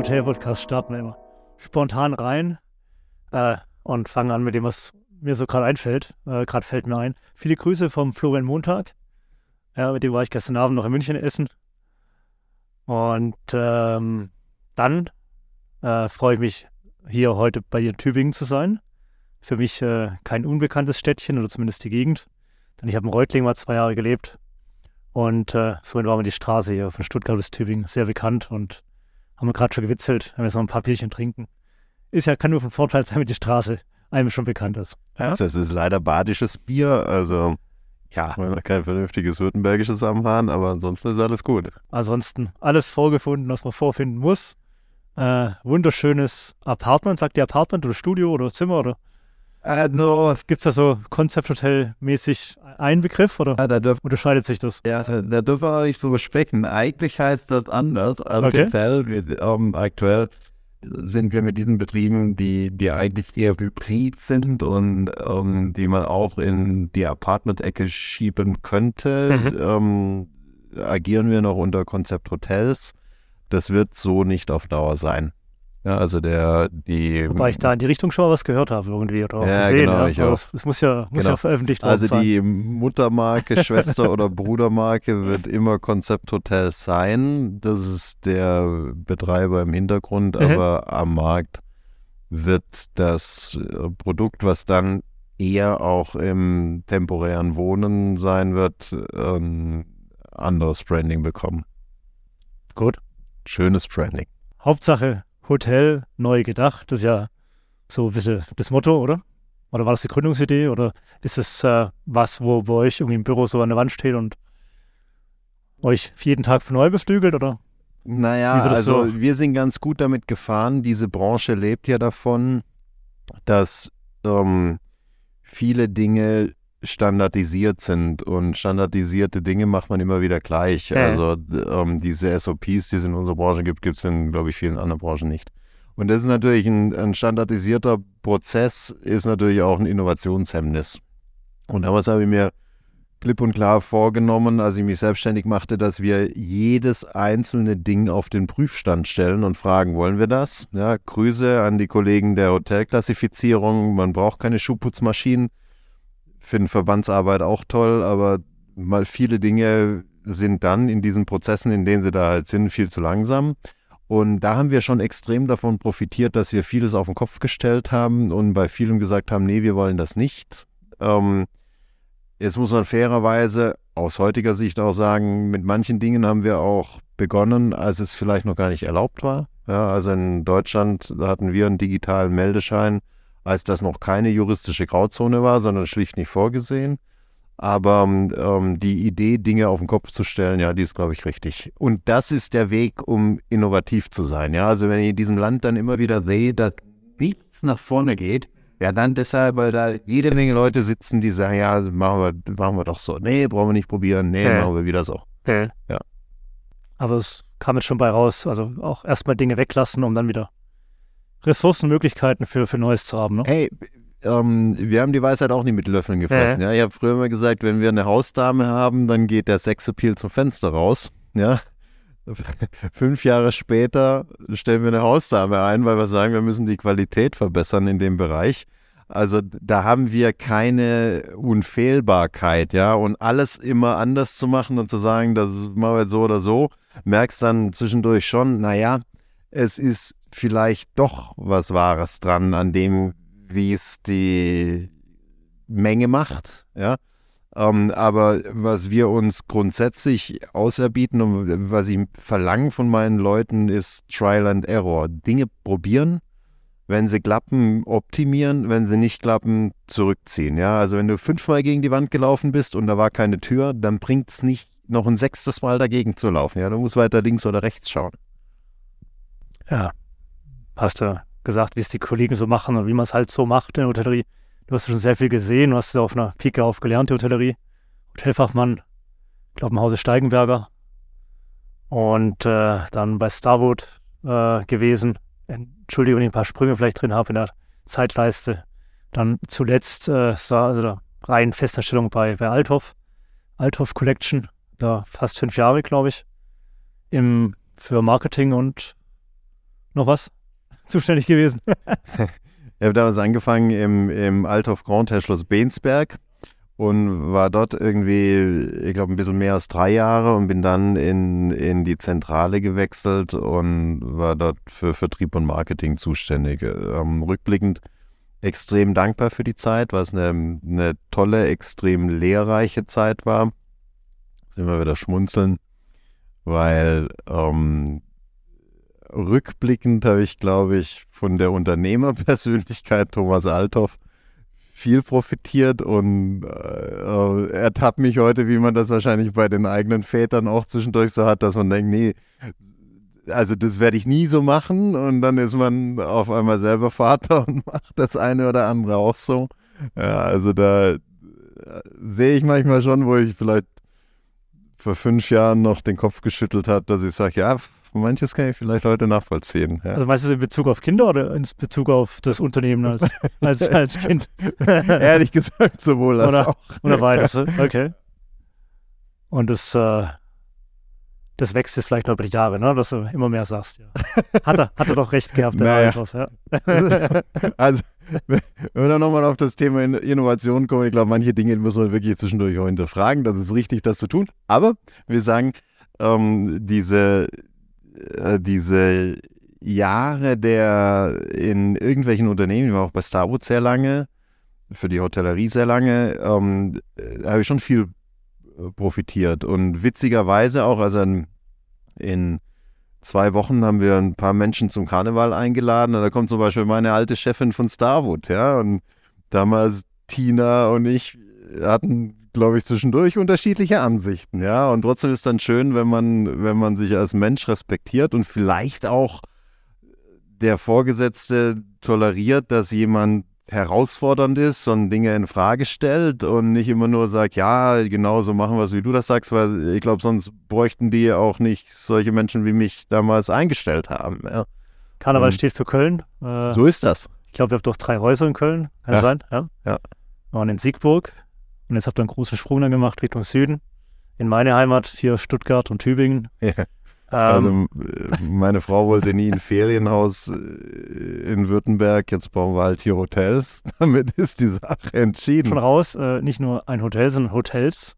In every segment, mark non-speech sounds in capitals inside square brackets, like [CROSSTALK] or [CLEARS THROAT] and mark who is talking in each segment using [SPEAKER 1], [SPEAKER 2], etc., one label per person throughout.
[SPEAKER 1] Hotel-Podcast starten wir immer spontan rein äh, und fangen an mit dem, was mir so gerade einfällt. Äh, gerade fällt mir ein. Viele Grüße vom Florian Montag. Ja, mit dem war ich gestern Abend noch in München essen. Und ähm, dann äh, freue ich mich, hier heute bei dir in Tübingen zu sein. Für mich äh, kein unbekanntes Städtchen oder zumindest die Gegend. Denn ich habe in Reutling mal zwei Jahre gelebt. Und äh, somit war mir die Straße hier von Stuttgart bis Tübingen sehr bekannt und haben wir gerade schon gewitzelt, wenn wir noch ein paar Bierchen trinken. Ist ja, kann nur von Vorteil sein, wenn die Straße einem schon bekannt ist.
[SPEAKER 2] Ja? Das ist leider badisches Bier, also ja, wir haben kein vernünftiges württembergisches am Fahren, aber ansonsten ist alles gut.
[SPEAKER 1] Ansonsten alles vorgefunden, was man vorfinden muss. Äh, wunderschönes Apartment, sagt ihr Apartment oder Studio oder Zimmer oder?
[SPEAKER 3] Äh, no.
[SPEAKER 1] Gibt es da so Konzepthotel-mäßig einen Begriff oder
[SPEAKER 3] ja, da dürf,
[SPEAKER 1] unterscheidet sich das?
[SPEAKER 3] Ja, da, da dürfen wir nicht drüber sprechen. Eigentlich heißt das anders. Also
[SPEAKER 1] Okay.
[SPEAKER 3] Hotel, ähm, aktuell sind wir mit diesen Betrieben, die, die eigentlich eher hybrid sind und ähm, die man auch in die Apartment-Ecke schieben könnte, ähm, agieren wir noch unter Konzept Hotels. Das wird so nicht auf Dauer sein. Ja, also der, die.
[SPEAKER 1] Wobei ich da in die Richtung schon mal was gehört habe irgendwie oder auch
[SPEAKER 3] Ja,
[SPEAKER 1] gesehen.
[SPEAKER 3] genau,
[SPEAKER 1] ja.
[SPEAKER 3] ich
[SPEAKER 1] Aber
[SPEAKER 3] auch.
[SPEAKER 1] Es, es muss ja, muss
[SPEAKER 3] Genau.
[SPEAKER 1] ja veröffentlicht worden
[SPEAKER 3] Also
[SPEAKER 1] sein.
[SPEAKER 3] die Muttermarke, [LAUGHS] Schwester oder Brudermarke wird [LAUGHS] immer Konzept Hotel sein. Das ist der Betreiber im Hintergrund,
[SPEAKER 1] Mhm.
[SPEAKER 3] aber am Markt wird das äh, Produkt, was dann eher auch im temporären Wohnen sein wird, ein anderes Branding bekommen.
[SPEAKER 1] Gut.
[SPEAKER 3] Schönes Branding.
[SPEAKER 1] Hauptsache Hotel neu gedacht. Das ist ja so ein bisschen das Motto, oder? Oder war das die Gründungsidee? Oder ist es äh, was, wo bei euch irgendwie im Büro so an der Wand steht und euch jeden Tag von neu beflügelt? Oder?
[SPEAKER 3] Naja, also
[SPEAKER 1] so?
[SPEAKER 3] wir sind ganz gut damit gefahren. Diese Branche lebt ja davon, dass ähm, viele Dinge standardisiert sind und standardisierte Dinge macht man immer wieder gleich.
[SPEAKER 1] Ja.
[SPEAKER 3] Also ähm, diese SOPs, die es in unserer Branche gibt, gibt es in, glaube ich, vielen anderen Branchen nicht. Und das ist natürlich ein, ein standardisierter Prozess, ist natürlich auch ein Innovationshemmnis. Und damals habe ich mir klipp und klar vorgenommen, als ich mich selbstständig machte, dass wir jedes einzelne Ding auf den Prüfstand stellen und fragen, wollen wir das? Ja, Grüße an die Kollegen der Hotelklassifizierung. Man braucht keine Schuhputzmaschinen. Finden Verbandsarbeit auch toll, aber mal viele Dinge sind dann in diesen Prozessen, in denen sie da halt sind, viel zu langsam. Und da haben wir schon extrem davon profitiert, dass wir vieles auf den Kopf gestellt haben und bei vielem gesagt haben, nee, wir wollen das nicht. Ähm, Jetzt muss man fairerweise aus heutiger Sicht auch sagen, mit manchen Dingen haben wir auch begonnen, als es vielleicht noch gar nicht erlaubt war. Ja, also in Deutschland hatten wir einen digitalen Meldeschein, als das noch keine juristische Grauzone war, sondern schlicht nicht vorgesehen. Aber ähm, die Idee, Dinge auf den Kopf zu stellen, ja, die ist, glaube ich, richtig. Und das ist der Weg, um innovativ zu sein. Ja, also wenn ich in diesem Land dann immer wieder sehe, dass nichts nach vorne geht, ja, dann deshalb, weil da jede Menge Leute sitzen, die sagen, ja, machen wir, machen wir doch so. Nee, brauchen wir nicht probieren. Nee,
[SPEAKER 1] Ja.
[SPEAKER 3] machen wir wieder so.
[SPEAKER 1] Ja.
[SPEAKER 3] Ja.
[SPEAKER 1] Aber es kam jetzt schon bei raus. Also auch erstmal Dinge weglassen, um dann wieder Ressourcenmöglichkeiten für, für Neues zu haben. Ne?
[SPEAKER 3] Hey, ähm, wir haben die Weisheit auch nicht mit Löffeln gefressen. Ja. Ich habe früher immer gesagt, wenn wir eine Hausdame haben, dann geht der Sexappeal zum Fenster raus. Ja. [LAUGHS] Fünf Jahre später stellen wir eine Hausdame ein, weil wir sagen, wir müssen die Qualität verbessern in dem Bereich. Also da haben wir keine Unfehlbarkeit, ja. Und alles immer anders zu machen und zu sagen, das machen wir jetzt so oder so, merkst dann zwischendurch schon, naja, es ist vielleicht doch was Wahres dran an dem, wie es die Menge macht, ja. Ähm, aber was wir uns grundsätzlich auserbieten und was ich verlange von meinen Leuten ist Trial and Error. Dinge probieren, wenn sie klappen, optimieren, wenn sie nicht klappen, zurückziehen. Ja, also wenn du fünfmal gegen die Wand gelaufen bist und da war keine Tür, dann bringt es nicht noch ein sechstes Mal dagegen zu laufen. Ja, du musst weiter links oder rechts schauen.
[SPEAKER 1] Ja. Hast du gesagt, wie es die Kollegen so machen und wie man es halt so macht in der Hotellerie. Du hast schon sehr viel gesehen, du hast auf einer Pike auf gelernt, die Hotellerie. Hotelfachmann, ich glaube im Hause Steigenberger. Und äh, dann bei Starwood äh, gewesen. Entschuldigung, wenn ich ein paar Sprünge vielleicht drin habe in der Zeitleiste. Dann zuletzt äh, also da rein Festanstellung bei, bei Althoff. Althoff Collection, da fast fünf Jahre, glaube ich. Im, für Marketing und noch was zuständig gewesen? [LAUGHS]
[SPEAKER 3] ich habe damals angefangen im, im Althoff Grand Herr Schloss Bensberg und war dort irgendwie, ich glaube, ein bisschen mehr als drei Jahre und bin dann in, in die Zentrale gewechselt und war dort für Vertrieb und Marketing zuständig. Ähm, rückblickend extrem dankbar für die Zeit, weil es eine, eine tolle, extrem lehrreiche Zeit war. Sind wir wieder schmunzeln, weil ähm, rückblickend habe ich, glaube ich, von der Unternehmerpersönlichkeit Thomas Althoff viel profitiert und äh, ertappt mich heute, wie man das wahrscheinlich bei den eigenen Vätern auch zwischendurch so hat, dass man denkt, nee, also das werde ich nie so machen und dann ist man auf einmal selber Vater [LAUGHS] und macht das eine oder andere auch so. Ja, also da äh, sehe ich manchmal schon, wo ich vielleicht vor fünf Jahren noch den Kopf geschüttelt habe, dass ich sage, ja, manches kann ich vielleicht heute nachvollziehen. Ja.
[SPEAKER 1] Also meinst du in Bezug auf Kinder oder in Bezug auf das Unternehmen als, [LAUGHS] als, als Kind? [LAUGHS]
[SPEAKER 3] Ehrlich gesagt, sowohl als
[SPEAKER 1] oder,
[SPEAKER 3] auch.
[SPEAKER 1] Oder beides, [LAUGHS] okay. Und das, äh, das wächst jetzt vielleicht noch über die Jahre, ne? dass du immer mehr sagst. Ja. Hat, er, hat er doch recht gehabt, der naja. Althoff, ja.
[SPEAKER 3] also, wenn wir dann nochmal auf das Thema Innovation kommen, ich glaube, manche Dinge muss man wirklich zwischendurch auch hinterfragen. Das ist richtig, das zu tun. Aber wir sagen, ähm, diese, äh, diese Jahre der in irgendwelchen Unternehmen, ich war auch bei Starwood sehr lange, für die Hotellerie sehr lange, ähm, da habe ich schon viel äh, profitiert. Und witzigerweise auch, also in, in zwei Wochen haben wir ein paar Menschen zum Karneval eingeladen. Und da kommt zum Beispiel meine alte Chefin von Starwood, ja. Und damals Tina und ich hatten glaube ich, zwischendurch unterschiedliche Ansichten, ja. Und trotzdem ist dann schön, wenn man, wenn man sich als Mensch respektiert und vielleicht auch der Vorgesetzte toleriert, dass jemand herausfordernd ist und Dinge in Frage stellt und nicht immer nur sagt, ja, genau so machen wir es, wie du das sagst, weil ich glaube, sonst bräuchten die auch nicht solche Menschen wie mich damals eingestellt haben. Ja.
[SPEAKER 1] Karneval und steht für Köln.
[SPEAKER 3] Äh, so ist das.
[SPEAKER 1] Ich glaube, wir haben doch drei Häuser in Köln, kann ja. sein? Ja.
[SPEAKER 3] ja.
[SPEAKER 1] Und in Siegburg, und jetzt habt ihr einen großen Sprung dann gemacht Richtung Süden. In meine Heimat, hier Stuttgart und Tübingen.
[SPEAKER 3] Ja. Also ähm, meine Frau wollte nie ein [LAUGHS] Ferienhaus äh, in Württemberg, jetzt bauen wir halt hier Hotels. [LAUGHS] Damit ist die Sache entschieden.
[SPEAKER 1] Schon raus, äh, nicht nur ein Hotel, sondern Hotels.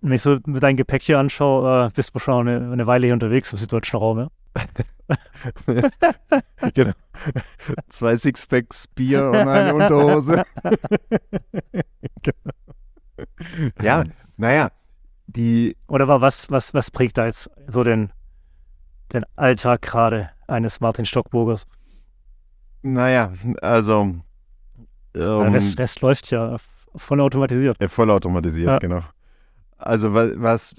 [SPEAKER 1] Wenn ich so mit deinem Gepäck hier anschaue, äh, bist du schon eine, eine, Weile hier unterwegs im süddeutschen Raum, ja? [LAUGHS]
[SPEAKER 3] genau. Zwei Sixpacks Bier und eine Unterhose. [LAUGHS] genau. Ja, naja, die.
[SPEAKER 1] Oder war was, was, was prägt da jetzt so den, den Alltag gerade eines Martin Stockburgers?
[SPEAKER 3] Naja, also. Ähm,
[SPEAKER 1] Der Rest, Rest läuft ja voll automatisiert.
[SPEAKER 3] Ja, voll automatisiert, ja. genau. Also was, was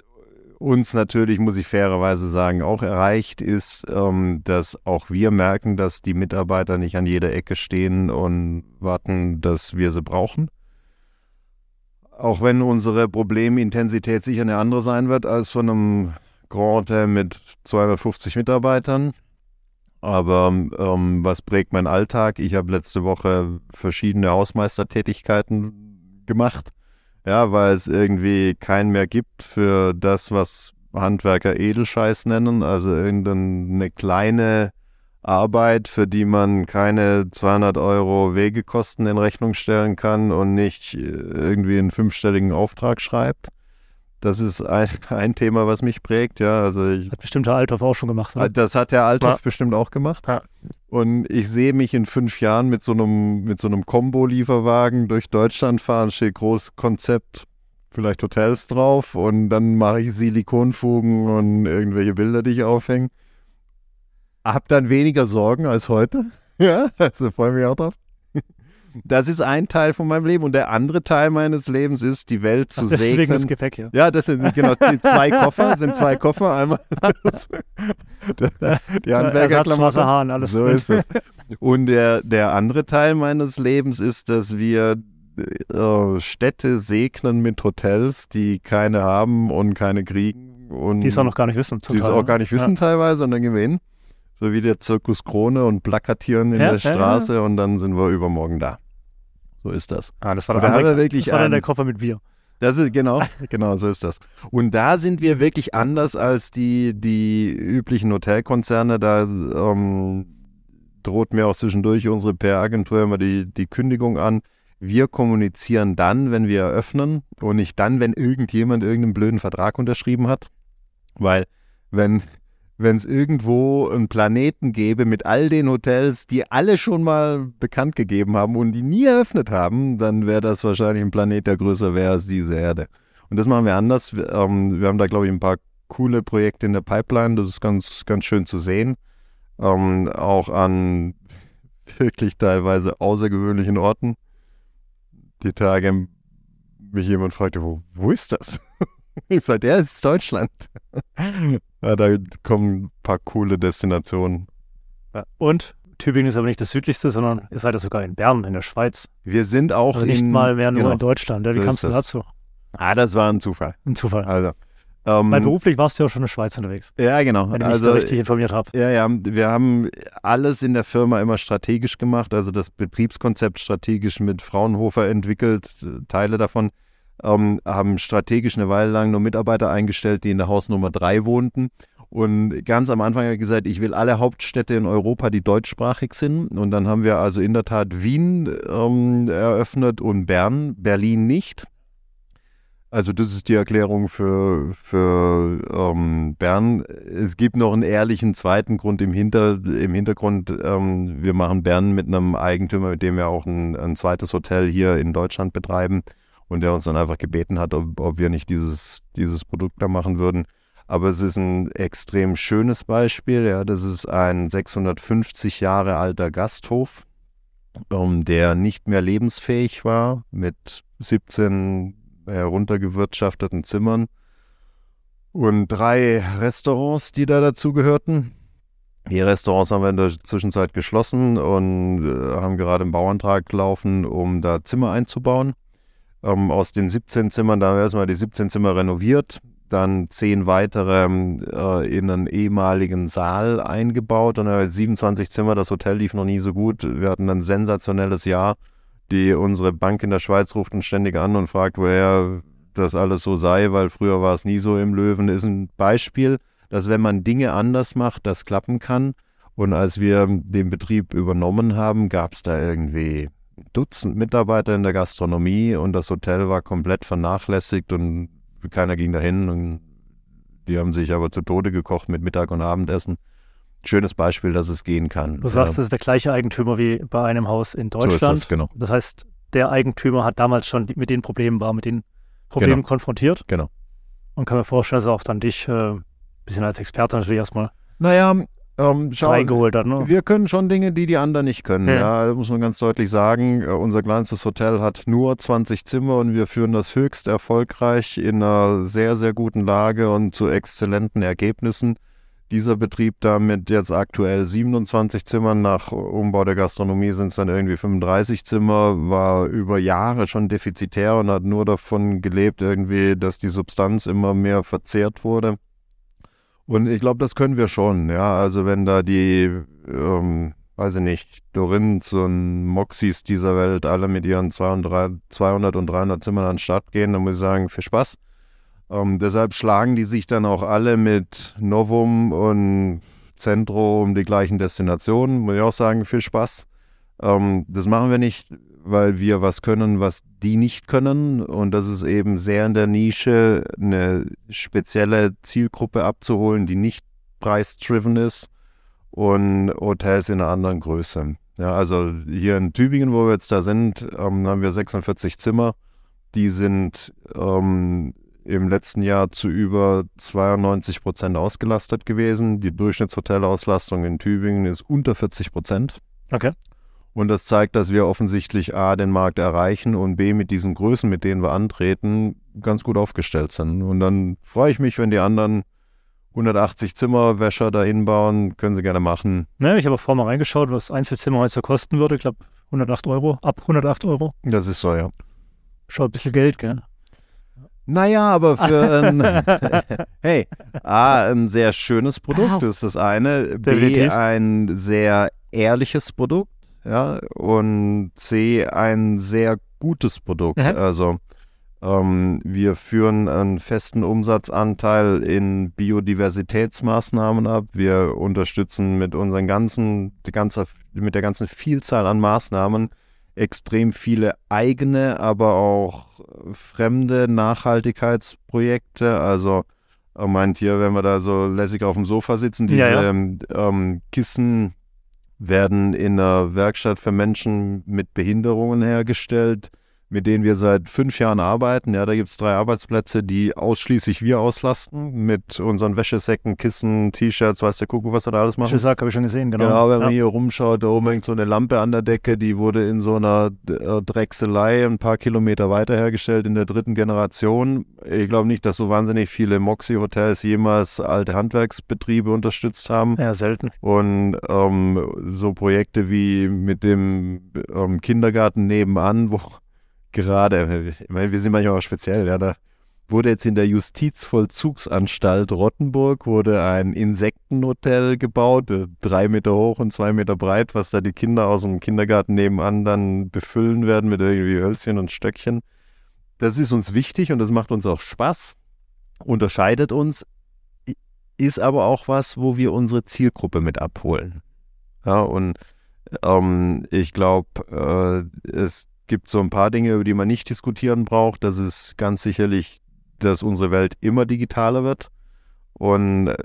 [SPEAKER 3] uns natürlich, muss ich fairerweise sagen, auch erreicht ist, ähm, dass auch wir merken, dass die Mitarbeiter nicht an jeder Ecke stehen und warten, dass wir sie brauchen. Auch wenn unsere Problemintensität sicher eine andere sein wird als von einem Grand Hotel mit 250 Mitarbeitern. Aber ähm, was prägt mein Alltag? Ich habe letzte Woche verschiedene Hausmeistertätigkeiten gemacht ja, weil es irgendwie keinen mehr gibt für das, was Handwerker Edelscheiß nennen, also irgendeine kleine Arbeit, für die man keine 200 Euro Wegekosten in Rechnung stellen kann und nicht äh, irgendwie einen fünfstelligen Auftrag schreibt. Das ist ein, [LAUGHS] ein Thema, was mich prägt, ja. Also ich,
[SPEAKER 1] hat bestimmt der Althoff auch schon gemacht.
[SPEAKER 3] Ne? Das hat der Althoff ja. bestimmt auch gemacht. Ja. Und ich sehe mich in fünf Jahren mit so einem, mit so einem Combo-Lieferwagen durch Deutschland fahren, steht groß Konzept, vielleicht Hotels drauf und dann mache ich Silikonfugen und irgendwelche Bilder, die ich aufhänge. Hab dann weniger Sorgen als heute. [LAUGHS] Ja, also freue mich auch drauf. Das ist ein Teil von meinem Leben. Und der andere Teil meines Lebens ist, die Welt zu Ach, deswegen segnen.
[SPEAKER 1] das Gepäck, ja.
[SPEAKER 3] Ja, das sind genau zwei [LAUGHS] Koffer, sind zwei Koffer. Einmal das, das, die
[SPEAKER 1] Handwerkerklamotten. alles
[SPEAKER 3] so ist es. Und der, der andere Teil meines Lebens ist, dass wir äh, Städte segnen mit Hotels, die keine haben und keine kriegen. Und
[SPEAKER 1] die es auch noch gar nicht wissen.
[SPEAKER 3] Die es auch gar nicht wissen ja. teilweise. Und dann gehen wir hin so wie der Zirkus Krone und plakatieren in ja, der Straße ja, ja. und dann sind wir übermorgen da. So ist das.
[SPEAKER 1] Ah, das war, dann, der, wirklich das war dann der Koffer mit Bier.
[SPEAKER 3] Das ist genau, genau so ist das. Und da sind wir wirklich anders als die, die üblichen Hotelkonzerne. Da ähm, droht mir auch zwischendurch unsere PR-Agentur immer die, die Kündigung an. Wir kommunizieren dann, wenn wir eröffnen und nicht dann, wenn irgendjemand irgendeinen blöden Vertrag unterschrieben hat. Weil wenn wenn es irgendwo einen Planeten gäbe mit all den Hotels, die alle schon mal bekannt gegeben haben und die nie eröffnet haben, dann wäre das wahrscheinlich ein Planet, der größer wäre als diese Erde. Und das machen wir anders. Wir, ähm, wir haben da, glaube ich, ein paar coole Projekte in der Pipeline. Das ist ganz, ganz schön zu sehen. Ähm, auch an wirklich teilweise außergewöhnlichen Orten. Die Tage mich jemand fragte, wo, wo ist das? [LAUGHS] [LAUGHS] Ich sage, ja, es ist Deutschland. [LAUGHS] ja, da kommen ein paar coole Destinationen.
[SPEAKER 1] Ja. Und Tübingen ist aber nicht das südlichste, sondern ihr seid ja sogar in Bern, in der Schweiz.
[SPEAKER 3] Wir sind auch
[SPEAKER 1] also nicht in, mal mehr nur genau. in Deutschland. Ja, wie so kamst du dazu?
[SPEAKER 3] Ah, das war ein Zufall.
[SPEAKER 1] Ein Zufall.
[SPEAKER 3] Also,
[SPEAKER 1] ähm, Weil beruflich warst du ja schon in der Schweiz unterwegs.
[SPEAKER 3] Ja, genau.
[SPEAKER 1] Wenn ich mich also, da richtig informiert habe.
[SPEAKER 3] Ja, ja. Wir haben alles in der Firma immer strategisch gemacht, also das Betriebskonzept strategisch mit Fraunhofer entwickelt, Teile davon ähm, haben strategisch eine Weile lang nur Mitarbeiter eingestellt, die in der Hausnummer 3 wohnten. Und ganz am Anfang habe ich gesagt, ich will alle Hauptstädte in Europa, die deutschsprachig sind. Und dann haben wir also in der Tat Wien ähm, eröffnet und Bern, Berlin nicht. Also das ist die Erklärung für, für ähm, Bern. Es gibt noch einen ehrlichen zweiten Grund im, Hinter, im Hintergrund. Ähm, wir machen Bern mit einem Eigentümer, mit dem wir auch ein, ein zweites Hotel hier in Deutschland betreiben und der uns dann einfach gebeten hat, ob, ob wir nicht dieses, dieses Produkt da machen würden. Aber es ist ein extrem schönes Beispiel. Ja, das ist ein 650 Jahre alter Gasthof, ähm, der nicht mehr lebensfähig war, mit 17 heruntergewirtschafteten Zimmern und drei Restaurants, die da dazugehörten. Die Restaurants haben wir in der Zwischenzeit geschlossen und äh, haben gerade einen Bauantrag laufen, um da Zimmer einzubauen ähm, aus den 17 Zimmern, da haben wir erstmal die 17 Zimmer renoviert, dann zehn weitere äh, in einen ehemaligen Saal eingebaut und äh, 27 Zimmer. Das Hotel lief noch nie so gut. Wir hatten ein sensationelles Jahr. Die unsere Bank in der Schweiz ruft uns ständig an und fragt, woher das alles so sei, weil früher war es nie so im Löwen. Ist ein Beispiel, dass wenn man Dinge anders macht, das klappen kann. Und als wir den Betrieb übernommen haben, gab es da irgendwie Dutzend Mitarbeiter in der Gastronomie und das Hotel war komplett vernachlässigt und keiner ging dahin und die haben sich aber zu Tode gekocht mit Mittag und Abendessen. Schönes Beispiel, dass es gehen kann.
[SPEAKER 1] Du sagst, das ist der gleiche Eigentümer wie bei einem Haus in Deutschland. So ist
[SPEAKER 3] das, genau.
[SPEAKER 1] Das heißt, der Eigentümer hat damals schon mit den Problemen war, mit den Problemen genau. konfrontiert.
[SPEAKER 3] Genau.
[SPEAKER 1] Und kann mir vorstellen, dass er auch dann dich ein äh, bisschen als Experte natürlich erstmal
[SPEAKER 3] naja, ähm, schau,
[SPEAKER 1] reingeholt hat. Ne?
[SPEAKER 3] Wir können schon Dinge, die die anderen nicht können. Ja. ja muss man ganz deutlich sagen. Äh, unser kleinstes Hotel hat nur 20 Zimmer und wir führen das höchst erfolgreich in einer sehr, sehr guten Lage und zu exzellenten Ergebnissen. Dieser Betrieb da mit jetzt aktuell 27 Zimmern, nach Umbau der Gastronomie sind es dann irgendwie 35 Zimmer, war über Jahre schon defizitär und hat nur davon gelebt, irgendwie, dass die Substanz immer mehr verzehrt wurde. Und ich glaube, das können wir schon, ja. Also wenn da die, ähm, weiß ich nicht, Dorins und Moxis dieser Welt alle mit ihren 200, 200 und 300 Zimmern an den Start gehen, dann muss ich sagen, viel Spaß. Ähm, deshalb schlagen die sich dann auch alle mit Novum und Centro um die gleichen Destinationen. Muss ich auch sagen, viel Spaß. Ähm, das machen wir nicht, weil wir was können, was die nicht können. Und das ist eben sehr in der Nische, eine spezielle Zielgruppe abzuholen, die nicht preisdriven ist und Hotels in einer anderen Größe. Ja, also hier in Tübingen, wo wir jetzt da sind, ähm, haben wir 46 Zimmer. Die sind ähm, im letzten Jahr zu über 92 Prozent ausgelastet gewesen. Die Durchschnittshotelauslastung in Tübingen ist unter 40 Prozent.
[SPEAKER 1] Okay.
[SPEAKER 3] Und das zeigt, dass wir offensichtlich A, den Markt erreichen und B, mit diesen Größen, mit denen wir antreten, ganz gut aufgestellt sind. Und dann freue ich mich, wenn die anderen 180 Zimmerwäscher da hinbauen, können sie gerne machen.
[SPEAKER 1] Ja, ich habe vorher mal reingeschaut, was Einzelzimmer heute so kosten würde. Ich glaube 108 Euro, ab 108 Euro.
[SPEAKER 3] Das ist so, ja.
[SPEAKER 1] Schon ein bisschen Geld, gell?
[SPEAKER 3] Naja, aber für [LAUGHS] ein, [LAUGHS] hey, A, ein sehr schönes Produkt ist das eine, B, ein sehr ehrliches Produkt ja, und C, ein sehr gutes Produkt. Mhm. Also Ähm, wir führen einen festen Umsatzanteil in Biodiversitätsmaßnahmen ab. Wir unterstützen mit unseren ganzen, ganze, mit der ganzen Vielzahl an Maßnahmen extrem viele eigene, aber auch fremde Nachhaltigkeitsprojekte. Also meint hier, wenn wir da so lässig auf dem Sofa sitzen, diese ja, ja. Ähm, Kissen werden in einer Werkstatt für Menschen mit Behinderungen hergestellt mit denen wir seit fünf Jahren arbeiten. Ja, da gibt es drei Arbeitsplätze, die ausschließlich wir auslasten mit unseren Wäschesäcken, Kissen, T-Shirts, weiß der Kuckuck, was wir da alles machen.
[SPEAKER 1] Wäschesack habe ich schon gesehen, genau.
[SPEAKER 3] Genau, wenn ja. man hier rumschaut, da oben hängt so eine Lampe an der Decke, die wurde in so einer äh, Drechselei ein paar Kilometer weiter hergestellt in der dritten Generation. Ich glaube nicht, dass so wahnsinnig viele Moxie-Hotels jemals alte Handwerksbetriebe unterstützt haben.
[SPEAKER 1] Ja, selten.
[SPEAKER 3] Und ähm, so Projekte wie mit dem ähm, Kindergarten nebenan, wo gerade, ich meine, wir sind manchmal auch speziell, ja, da wurde jetzt in der Justizvollzugsanstalt Rottenburg wurde ein Insektenhotel gebaut, äh, drei Meter hoch und zwei Meter breit, was da die Kinder aus dem Kindergarten nebenan dann befüllen werden mit irgendwie Hölzchen und Stöckchen. Das ist uns wichtig und das macht uns auch Spaß, unterscheidet uns, ist aber auch was, wo wir unsere Zielgruppe mit abholen. Ja, und ähm, ich glaube, äh, es gibt so ein paar Dinge, über die man nicht diskutieren braucht. Das ist ganz sicherlich, dass unsere Welt immer digitaler wird. Und äh,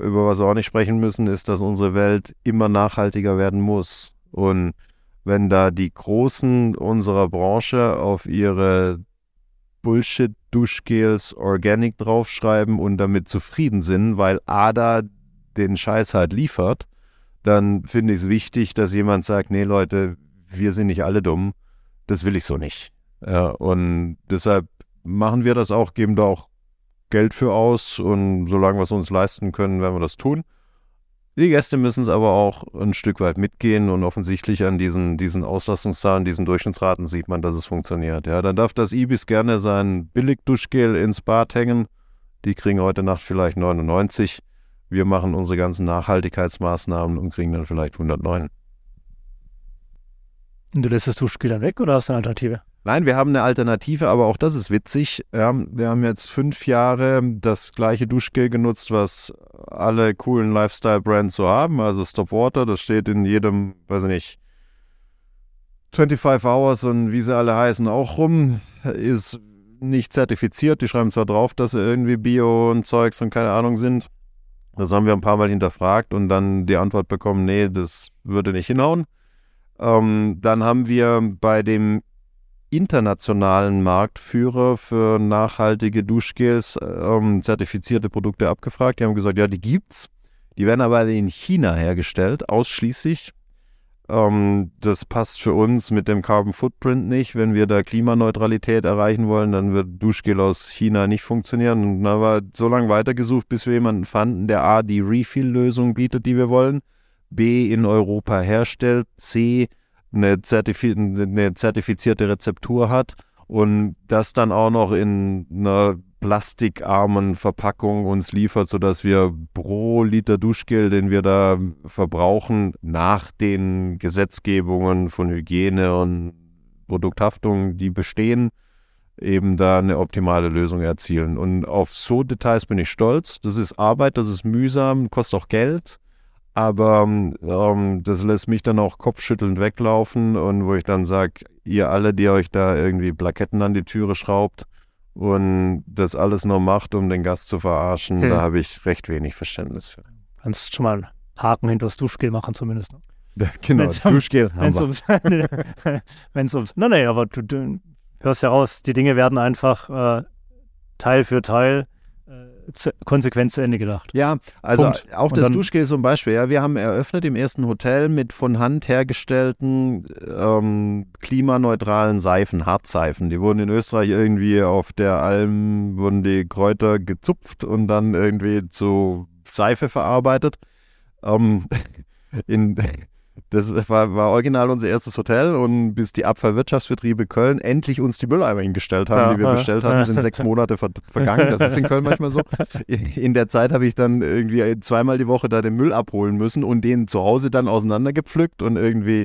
[SPEAKER 3] über was wir auch nicht sprechen müssen, ist, dass unsere Welt immer nachhaltiger werden muss. Und wenn da die Großen unserer Branche auf ihre Bullshit-Duschgels Organic draufschreiben und damit zufrieden sind, weil ADA den Scheiß halt liefert, dann finde ich es wichtig, dass jemand sagt, nee Leute, wir sind nicht alle dumm das will ich so nicht. Und deshalb machen wir das auch, geben da auch Geld für aus und solange wir es uns leisten können, werden wir das tun. Die Gäste müssen es aber auch ein Stück weit mitgehen und offensichtlich an diesen, diesen Auslastungszahlen, diesen Durchschnittsraten sieht man, dass es funktioniert. Ja, dann darf das Ibis gerne sein Billigduschgel ins Bad hängen. Die kriegen heute Nacht vielleicht 99. Wir machen unsere ganzen Nachhaltigkeitsmaßnahmen und kriegen dann vielleicht 109.
[SPEAKER 1] Und du lässt das Duschgel dann weg oder hast du eine Alternative?
[SPEAKER 3] Nein, wir haben eine Alternative, aber auch das ist witzig. Ja, wir haben jetzt fünf Jahre das gleiche Duschgel genutzt, was alle coolen Lifestyle-Brands so haben. Also Stop Water, das steht in jedem, weiß ich nicht, 25 Hours und wie sie alle heißen auch rum. Ist nicht zertifiziert. Die schreiben zwar drauf, dass sie irgendwie Bio und Zeugs und keine Ahnung sind. Das haben wir ein paar Mal hinterfragt und dann die Antwort bekommen, nee, das würde nicht hinhauen. Ähm, dann haben wir bei dem internationalen Marktführer für nachhaltige Duschgels ähm, zertifizierte Produkte abgefragt. Die haben gesagt, ja, die gibt's. Die werden aber in China hergestellt, ausschließlich. Ähm, das passt für uns mit dem Carbon Footprint nicht. Wenn wir da Klimaneutralität erreichen wollen, dann wird Duschgel aus China nicht funktionieren. Und da war so lange weitergesucht, bis wir jemanden fanden, der A, die Refill-Lösung bietet, die wir wollen B in Europa herstellt, C eine, zertifiz eine zertifizierte Rezeptur hat und das dann auch noch in einer plastikarmen Verpackung uns liefert, sodass wir pro Liter Duschgel, den wir da verbrauchen, nach den Gesetzgebungen von Hygiene und Produkthaftung, die bestehen, eben da eine optimale Lösung erzielen. Und auf so Details bin ich stolz. Das ist Arbeit, das ist mühsam, kostet auch Geld. Aber ähm, das lässt mich dann auch kopfschüttelnd weglaufen und wo ich dann sage, ihr alle, die euch da irgendwie Plaketten an die Türe schraubt und das alles nur macht, um den Gast zu verarschen, hm. da habe ich recht wenig Verständnis für.
[SPEAKER 1] Kannst schon mal einen Haken hinter das Duschgel machen zumindest. Ne? [LAUGHS]
[SPEAKER 3] genau, wenn's Duschgel
[SPEAKER 1] um, Wenn es ums... [LAUGHS] Nein, nein, aber du, du, hörst ja raus, die Dinge werden einfach äh, Teil für Teil konsequent zu Ende gedacht.
[SPEAKER 3] Ja, also Punkt. auch das Duschgel zum Beispiel. Ja, wir haben eröffnet im ersten Hotel mit von Hand hergestellten ähm, klimaneutralen Seifen, Hartseifen. Die wurden in Österreich irgendwie auf der Alm, wurden die Kräuter gezupft und dann irgendwie zu Seife verarbeitet. Ähm, [LAUGHS] in, das war, war original unser erstes Hotel und bis die Abfallwirtschaftsbetriebe Köln endlich uns die Mülleimer hingestellt haben, ja, die wir ja, bestellt hatten, sind sechs Monate ver vergangen. Das ist in Köln manchmal so. In der Zeit habe ich dann irgendwie zweimal die Woche da den Müll abholen müssen und den zu Hause dann auseinandergepflückt und irgendwie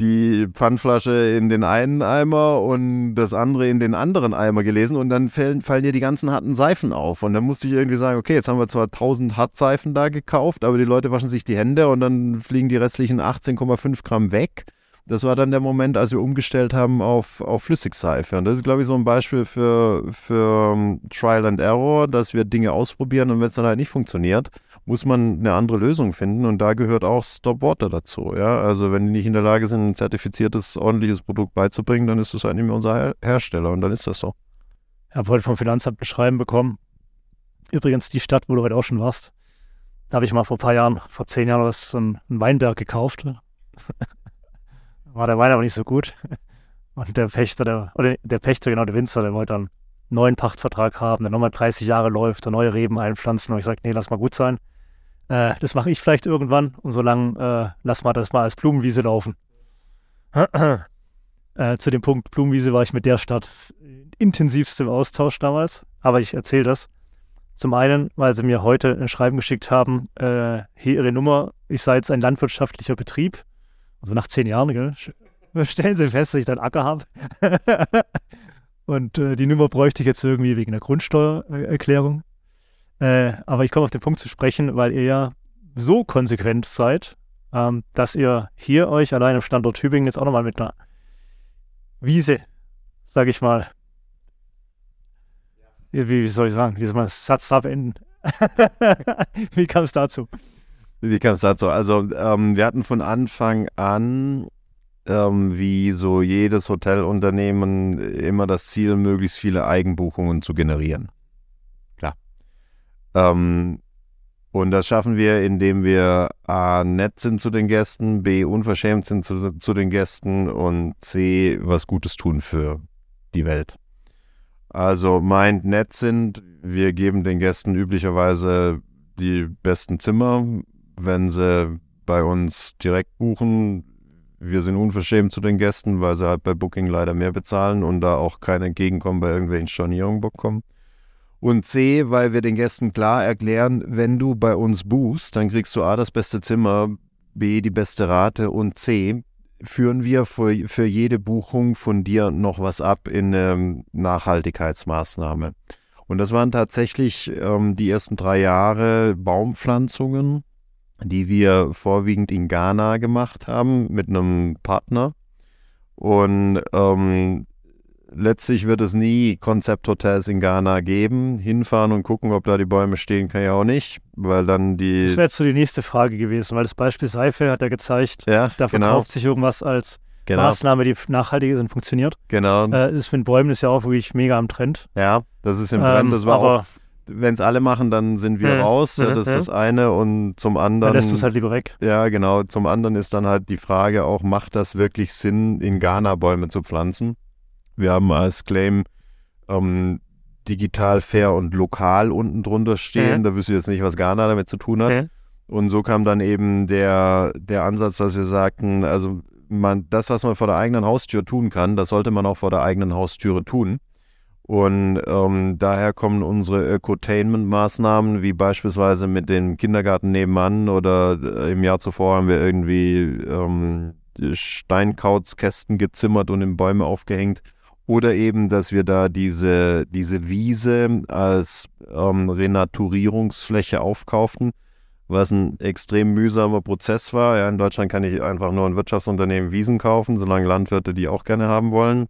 [SPEAKER 3] die Pfandflasche in den einen Eimer und das andere in den anderen Eimer gelesen und dann fallen, fallen dir die ganzen harten Seifen auf. Und dann musste ich irgendwie sagen, okay, jetzt haben wir zwar 1000 Hartseifen da gekauft, aber die Leute waschen sich die Hände und dann fliegen die restlichen 18,5 Gramm weg. Das war dann der Moment, als wir umgestellt haben auf, auf Flüssigseife. Und das ist, glaube ich, so ein Beispiel für, für um, Trial and Error, dass wir Dinge ausprobieren und wenn es dann halt nicht funktioniert, muss man eine andere Lösung finden. Und da gehört auch Stop Water dazu. Ja? Also wenn die nicht in der Lage sind, ein zertifiziertes, ordentliches Produkt beizubringen, dann ist das nicht mehr unser Her Hersteller und dann ist das so.
[SPEAKER 1] Ich habe heute vom Finanzamt ein Schreiben bekommen. Übrigens die Stadt, wo du heute auch schon warst. Da habe ich mal vor ein paar Jahren, vor zehn Jahren, was, so einen Weinberg gekauft [LAUGHS] war der Wein aber nicht so gut. Und der Pächter, der, oder der Pächter, genau, der Winzer, der wollte dann einen neuen Pachtvertrag haben, der nochmal 30 Jahre läuft, der neue Reben einpflanzen. Und ich sagte, nee, lass mal gut sein. Äh, das mache ich vielleicht irgendwann. Und solange äh, lass mal das mal als Blumenwiese laufen. [CLEARS THROAT] äh, zu dem Punkt Blumenwiese war ich mit der Stadt intensivst im Austausch damals. Aber ich erzähle das. Zum einen, weil sie mir heute ein Schreiben geschickt haben, äh, hier ihre Nummer, ich sei jetzt ein landwirtschaftlicher Betrieb also nach zehn Jahren, gell, [LAUGHS] stellen sie fest, dass ich dann Acker habe. [LAUGHS] Und äh, die Nummer bräuchte ich jetzt irgendwie wegen der Grundsteuererklärung. Äh, aber ich komme auf den Punkt zu sprechen, weil ihr ja so konsequent seid, ähm, dass ihr hier euch allein im Standort Tübingen jetzt auch nochmal mit einer Wiese, sage ich mal, wie, wie, soll ich sagen, wie soll man Satz da beenden? [LAUGHS] wie kam es dazu?
[SPEAKER 3] Wie kam es dazu? Also ähm, wir hatten von Anfang an, ähm, wie so jedes Hotelunternehmen, immer das Ziel, möglichst viele Eigenbuchungen zu generieren. Ähm, und das schaffen wir, indem wir A, nett sind zu den Gästen, B, unverschämt sind zu, zu den Gästen und C, was Gutes tun für die Welt. Also meint nett sind, wir geben den Gästen üblicherweise die besten Zimmer, wenn sie bei uns direkt buchen. Wir sind unverschämt zu den Gästen, weil sie halt bei Booking leider mehr bezahlen und da auch kein Entgegenkommen bei irgendwelchen Stornierungen bekommen. Und C, weil wir den Gästen klar erklären, wenn du bei uns buchst, dann kriegst du A, das beste Zimmer, B, die beste Rate und C, führen wir für, für jede Buchung von dir noch was ab in eine Nachhaltigkeitsmaßnahme. Und das waren tatsächlich ähm, die ersten drei Jahre Baumpflanzungen, die wir vorwiegend in Ghana gemacht haben mit einem Partner. Und ähm, letztlich wird es nie Konzepthotels in Ghana geben. Hinfahren und gucken, ob da die Bäume stehen, kann ja auch nicht, weil dann die.
[SPEAKER 1] Das wäre jetzt so die nächste Frage gewesen, weil das Beispiel Seife hat ja gezeigt,
[SPEAKER 3] ja,
[SPEAKER 1] da
[SPEAKER 3] genau.
[SPEAKER 1] verkauft sich irgendwas als genau. Maßnahme, die nachhaltig ist und funktioniert.
[SPEAKER 3] Genau.
[SPEAKER 1] Äh, das mit Bäumen ist ja auch wirklich mega am Trend.
[SPEAKER 3] Ja, das ist im Trend. Das war
[SPEAKER 1] aber
[SPEAKER 3] auch wenn es alle machen, dann sind wir
[SPEAKER 1] Hm,
[SPEAKER 3] raus. Ja,
[SPEAKER 1] hm,
[SPEAKER 3] das ist
[SPEAKER 1] hm.
[SPEAKER 3] das eine. Und zum anderen.
[SPEAKER 1] Dann lässt du es halt lieber weg.
[SPEAKER 3] Ja, genau. Zum anderen ist dann halt die Frage auch, macht das wirklich Sinn, in Ghana Bäume zu pflanzen? Wir haben als Claim ähm, digital, fair und lokal unten drunter stehen.
[SPEAKER 1] Mhm.
[SPEAKER 3] Da wüsste ich jetzt nicht, was Ghana damit zu tun hat.
[SPEAKER 1] Mhm.
[SPEAKER 3] Und so kam dann eben der, der Ansatz, dass wir sagten, also man, das, was man vor der eigenen Haustür tun kann, das sollte man auch vor der eigenen Haustüre tun. Und ähm, daher kommen unsere Ökotainment-Maßnahmen, wie beispielsweise mit dem Kindergarten nebenan oder äh, im Jahr zuvor haben wir irgendwie ähm, Steinkautskästen gezimmert und in Bäume aufgehängt. Oder eben, dass wir da diese, diese Wiese als ähm, Renaturierungsfläche aufkauften, was ein extrem mühsamer Prozess war. Ja, in Deutschland kann ich einfach nur ein Wirtschaftsunternehmen Wiesen kaufen, solange Landwirte die auch gerne haben wollen.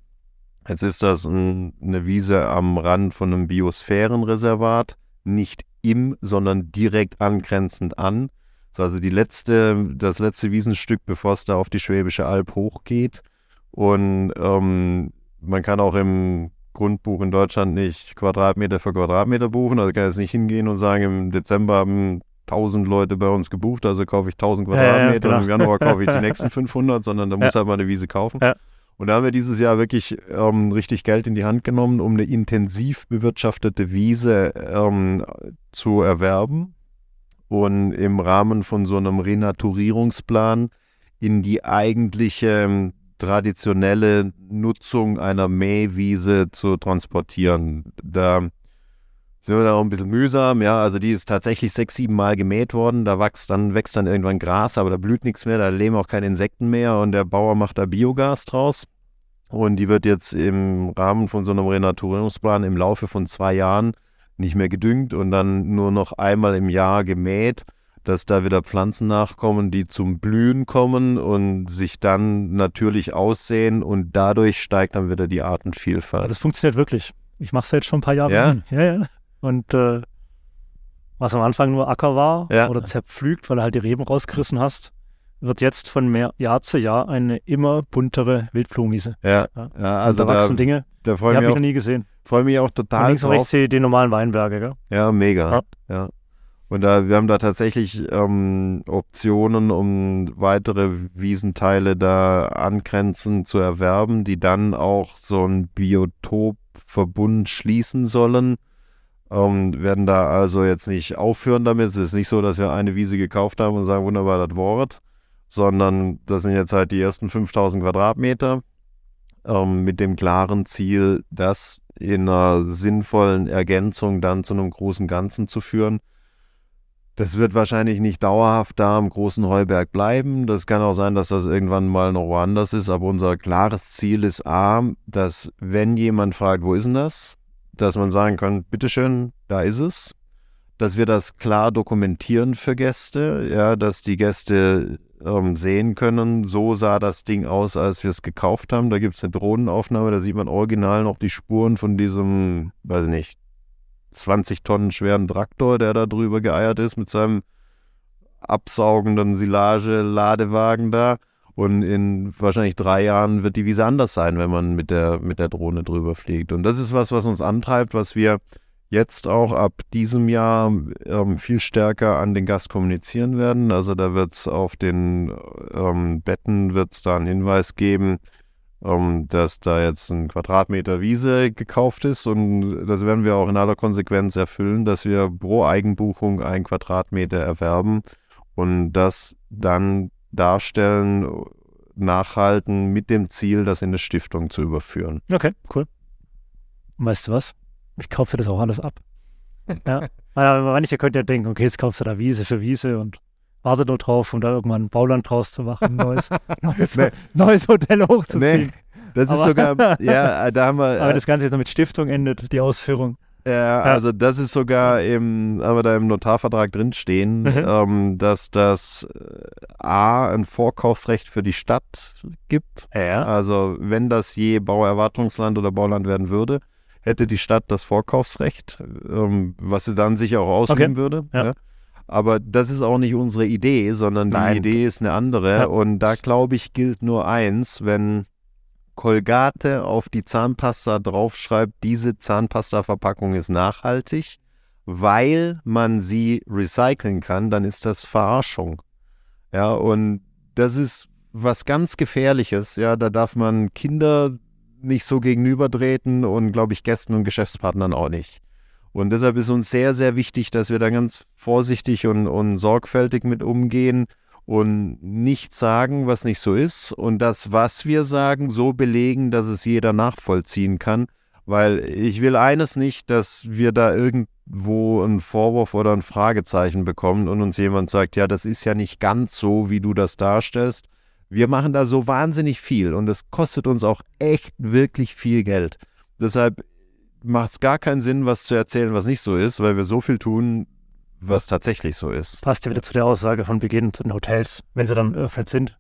[SPEAKER 3] Jetzt ist das ein, eine Wiese am Rand von einem Biosphärenreservat, nicht im, sondern direkt angrenzend an. Das ist also die letzte, das letzte Wiesenstück, bevor es da auf die Schwäbische Alb hochgeht. Und ähm, man kann auch im Grundbuch in Deutschland nicht Quadratmeter für Quadratmeter buchen. Also kann jetzt nicht hingehen und sagen, im Dezember haben 1000 Leute bei uns gebucht, also kaufe ich 1000
[SPEAKER 1] Ja, ja,
[SPEAKER 3] Quadratmeter
[SPEAKER 1] genau.
[SPEAKER 3] und im Januar [LAUGHS] kaufe ich die nächsten 500, sondern da muss
[SPEAKER 1] Ja.
[SPEAKER 3] halt mal eine Wiese kaufen. Und da haben wir dieses Jahr wirklich ähm, richtig Geld in die Hand genommen, um eine intensiv bewirtschaftete Wiese ähm, zu erwerben und im Rahmen von so einem Renaturierungsplan in die eigentliche ähm, traditionelle Nutzung einer Mähwiese zu transportieren. Da sind wir da auch ein bisschen mühsam. Ja, also die ist tatsächlich sechs, sieben Mal gemäht worden. Da wächst dann, wächst dann irgendwann Gras, aber da blüht nichts mehr, da leben auch keine Insekten mehr und der Bauer macht da Biogas draus. Und die wird jetzt im Rahmen von so einem Renaturierungsplan im Laufe von zwei Jahren nicht mehr gedüngt und dann nur noch einmal im Jahr gemäht, dass da wieder Pflanzen nachkommen, die zum Blühen kommen und sich dann natürlich aussehen und dadurch steigt dann wieder die Artenvielfalt.
[SPEAKER 1] Das funktioniert wirklich. Ich mache es jetzt schon ein paar Jahre.
[SPEAKER 3] Ja?
[SPEAKER 1] ja, ja. Und äh, was am Anfang nur Acker war
[SPEAKER 3] Ja.
[SPEAKER 1] oder zerpflügt, weil du halt die Reben rausgerissen hast, wird jetzt von mehr Jahr zu Jahr eine immer buntere Wildblumenwiese.
[SPEAKER 3] Ja,
[SPEAKER 1] Ja.
[SPEAKER 3] ja also
[SPEAKER 1] und da
[SPEAKER 3] da,
[SPEAKER 1] wachsen Dinge,
[SPEAKER 3] da
[SPEAKER 1] die
[SPEAKER 3] freue ich
[SPEAKER 1] habe ich noch nie gesehen.
[SPEAKER 3] freu mich auch
[SPEAKER 1] Und
[SPEAKER 3] total
[SPEAKER 1] links und rechts die, die normalen Weinberge, gell?
[SPEAKER 3] Ja, mega.
[SPEAKER 1] Ja.
[SPEAKER 3] Und da, wir haben da tatsächlich ähm, Optionen, um weitere Wiesenteile da angrenzend zu erwerben, die dann auch so ein Biotopverbund schließen sollen. Ähm, werden da also jetzt nicht aufhören damit. Es ist nicht so, dass wir eine Wiese gekauft haben und sagen, wunderbar, das Wort, sondern das sind jetzt halt die ersten 5000 Quadratmeter ähm, mit dem klaren Ziel, das in einer sinnvollen Ergänzung dann zu einem großen Ganzen zu führen. Das wird wahrscheinlich nicht dauerhaft da am großen Heuberg bleiben. Das kann auch sein, dass das irgendwann mal noch woanders ist. Aber unser klares Ziel ist A, dass wenn jemand fragt, wo ist denn das, dass man sagen kann, bitteschön, da ist es. Dass wir das klar dokumentieren für Gäste, ja, dass die Gäste ähm, sehen können, so sah das Ding aus, als wir es gekauft haben. Da gibt es eine Drohnenaufnahme, da sieht man original noch die Spuren von diesem, weiß ich nicht, 20 Tonnen schweren Traktor, der da drüber geeiert ist mit seinem absaugenden Silage-Ladewagen da. Und in wahrscheinlich drei Jahren wird die Wiese anders sein, wenn man mit der, mit der Drohne drüber fliegt. Und das ist was, was uns antreibt, was wir jetzt auch ab diesem Jahr ähm, viel stärker an den Gast kommunizieren werden. Also da wird es auf den ähm, Betten wird's da einen Hinweis geben, ähm, dass da jetzt ein Quadratmeter Wiese gekauft ist und das werden wir auch in aller Konsequenz erfüllen, dass wir pro Eigenbuchung ein Quadratmeter erwerben und das dann darstellen, nachhalten mit dem Ziel, das in eine Stiftung zu überführen.
[SPEAKER 1] Okay, cool. Und weißt du was? Ich kaufe das auch alles ab. [LAUGHS] ja. Manche könnten ja denken, okay, jetzt kaufst du da Wiese für Wiese und wartet nur drauf, um da irgendwann ein Bauland draus zu machen, [LAUGHS] neues, neues,
[SPEAKER 3] Nee.
[SPEAKER 1] neues Hotel hochzuziehen.
[SPEAKER 3] das ist
[SPEAKER 1] Aber-
[SPEAKER 3] sogar, [LAUGHS] ja, da haben wir,
[SPEAKER 1] Aber das Ganze jetzt noch mit Stiftung endet, die Ausführung.
[SPEAKER 3] Ja, also das ist sogar im, haben wir da im Notarvertrag drinstehen,
[SPEAKER 1] Mhm.
[SPEAKER 3] ähm, dass das äh, A ein Vorkaufsrecht für die Stadt gibt.
[SPEAKER 1] Ja.
[SPEAKER 3] Also wenn das je Bauerwartungsland oder Bauland werden würde, hätte die Stadt das Vorkaufsrecht, ähm, was sie dann sicher auch ausüben
[SPEAKER 1] Okay.
[SPEAKER 3] würde.
[SPEAKER 1] Ja.
[SPEAKER 3] Aber das ist auch nicht unsere Idee, sondern die
[SPEAKER 1] Nein.
[SPEAKER 3] Idee ist eine andere.
[SPEAKER 1] Ja.
[SPEAKER 3] Und da glaube ich, gilt nur eins, wenn Colgate auf die Zahnpasta draufschreibt, diese Zahnpasta-Verpackung ist nachhaltig, weil man sie recyceln kann, dann ist das Verarschung. Ja, und das ist was ganz Gefährliches. Ja, da darf man Kinder nicht so gegenübertreten und, glaube ich, Gästen und Geschäftspartnern auch nicht. Und deshalb ist uns sehr, sehr wichtig, dass wir da ganz vorsichtig und, und sorgfältig mit umgehen und nicht sagen, was nicht so ist und das, was wir sagen, so belegen, dass es jeder nachvollziehen kann. Weil ich will eines nicht, dass wir da irgendwo einen Vorwurf oder ein Fragezeichen bekommen und uns jemand sagt, ja, das ist ja nicht ganz so, wie du das darstellst. Wir machen da so wahnsinnig viel und es kostet uns auch echt wirklich viel Geld. Deshalb macht es gar keinen Sinn, was zu erzählen, was nicht so ist, weil wir so viel tun, was tatsächlich so ist.
[SPEAKER 1] Passt ja wieder zu der Aussage von Beginn zu den Hotels, wenn sie dann eröffnet sind.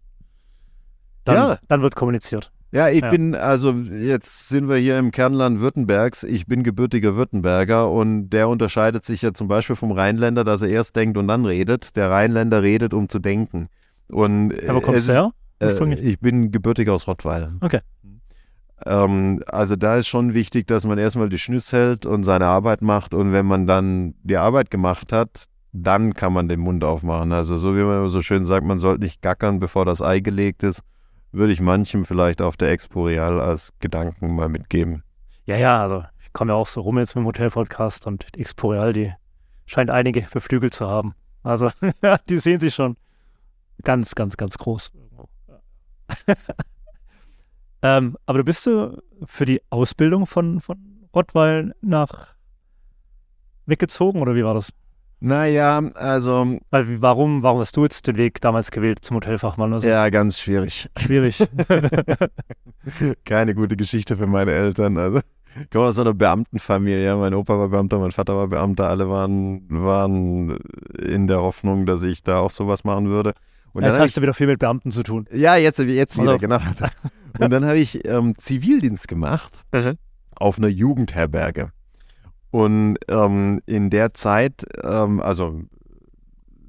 [SPEAKER 1] Dann,
[SPEAKER 3] Ja.
[SPEAKER 1] dann wird kommuniziert.
[SPEAKER 3] Ja, ich
[SPEAKER 1] Ja.
[SPEAKER 3] bin, also jetzt sind wir hier im Kernland Württembergs. Ich bin gebürtiger Württemberger und der unterscheidet sich ja zum Beispiel vom Rheinländer, dass er erst denkt und dann redet. Der Rheinländer redet, um zu denken. Und
[SPEAKER 1] Ja, wo kommst du her?
[SPEAKER 3] Äh, ich bin gebürtig aus Rottweil.
[SPEAKER 1] Okay.
[SPEAKER 3] Ähm, also da ist schon wichtig, dass man erstmal die Schnüss hält und seine Arbeit macht und wenn man dann die Arbeit gemacht hat, dann kann man den Mund aufmachen. Also so wie man immer so schön sagt, man sollte nicht gackern, bevor das Ei gelegt ist, würde ich manchem vielleicht auf der Expo Real als Gedanken mal mitgeben.
[SPEAKER 1] Ja, ja, also ich komme ja auch so rum jetzt mit dem Hotel-Podcast und Expo Real, die scheint einige beflügelt zu haben. Also, [LAUGHS] die sehen sich schon ganz, ganz, ganz groß. [LAUGHS] ähm, aber du bist du für die Ausbildung von, von Rottweil nach weggezogen oder wie war das?
[SPEAKER 3] Naja, also.
[SPEAKER 1] Weil, warum, warum hast du jetzt den Weg damals gewählt zum Hotelfachmann? Das
[SPEAKER 3] ja, ganz schwierig.
[SPEAKER 1] Schwierig. [LAUGHS]
[SPEAKER 3] Keine gute Geschichte für meine Eltern. Also, ich komme aus einer Beamtenfamilie. Mein Opa war Beamter, mein Vater war Beamter. Alle waren, waren in der Hoffnung, dass ich da auch sowas machen würde.
[SPEAKER 1] Und jetzt hast ich, du wieder viel mit Beamten zu tun.
[SPEAKER 3] Ja, jetzt, jetzt wieder, also. genau. Und dann habe ich ähm, Zivildienst gemacht mhm. auf einer Jugendherberge. Und ähm, in der Zeit, ähm, also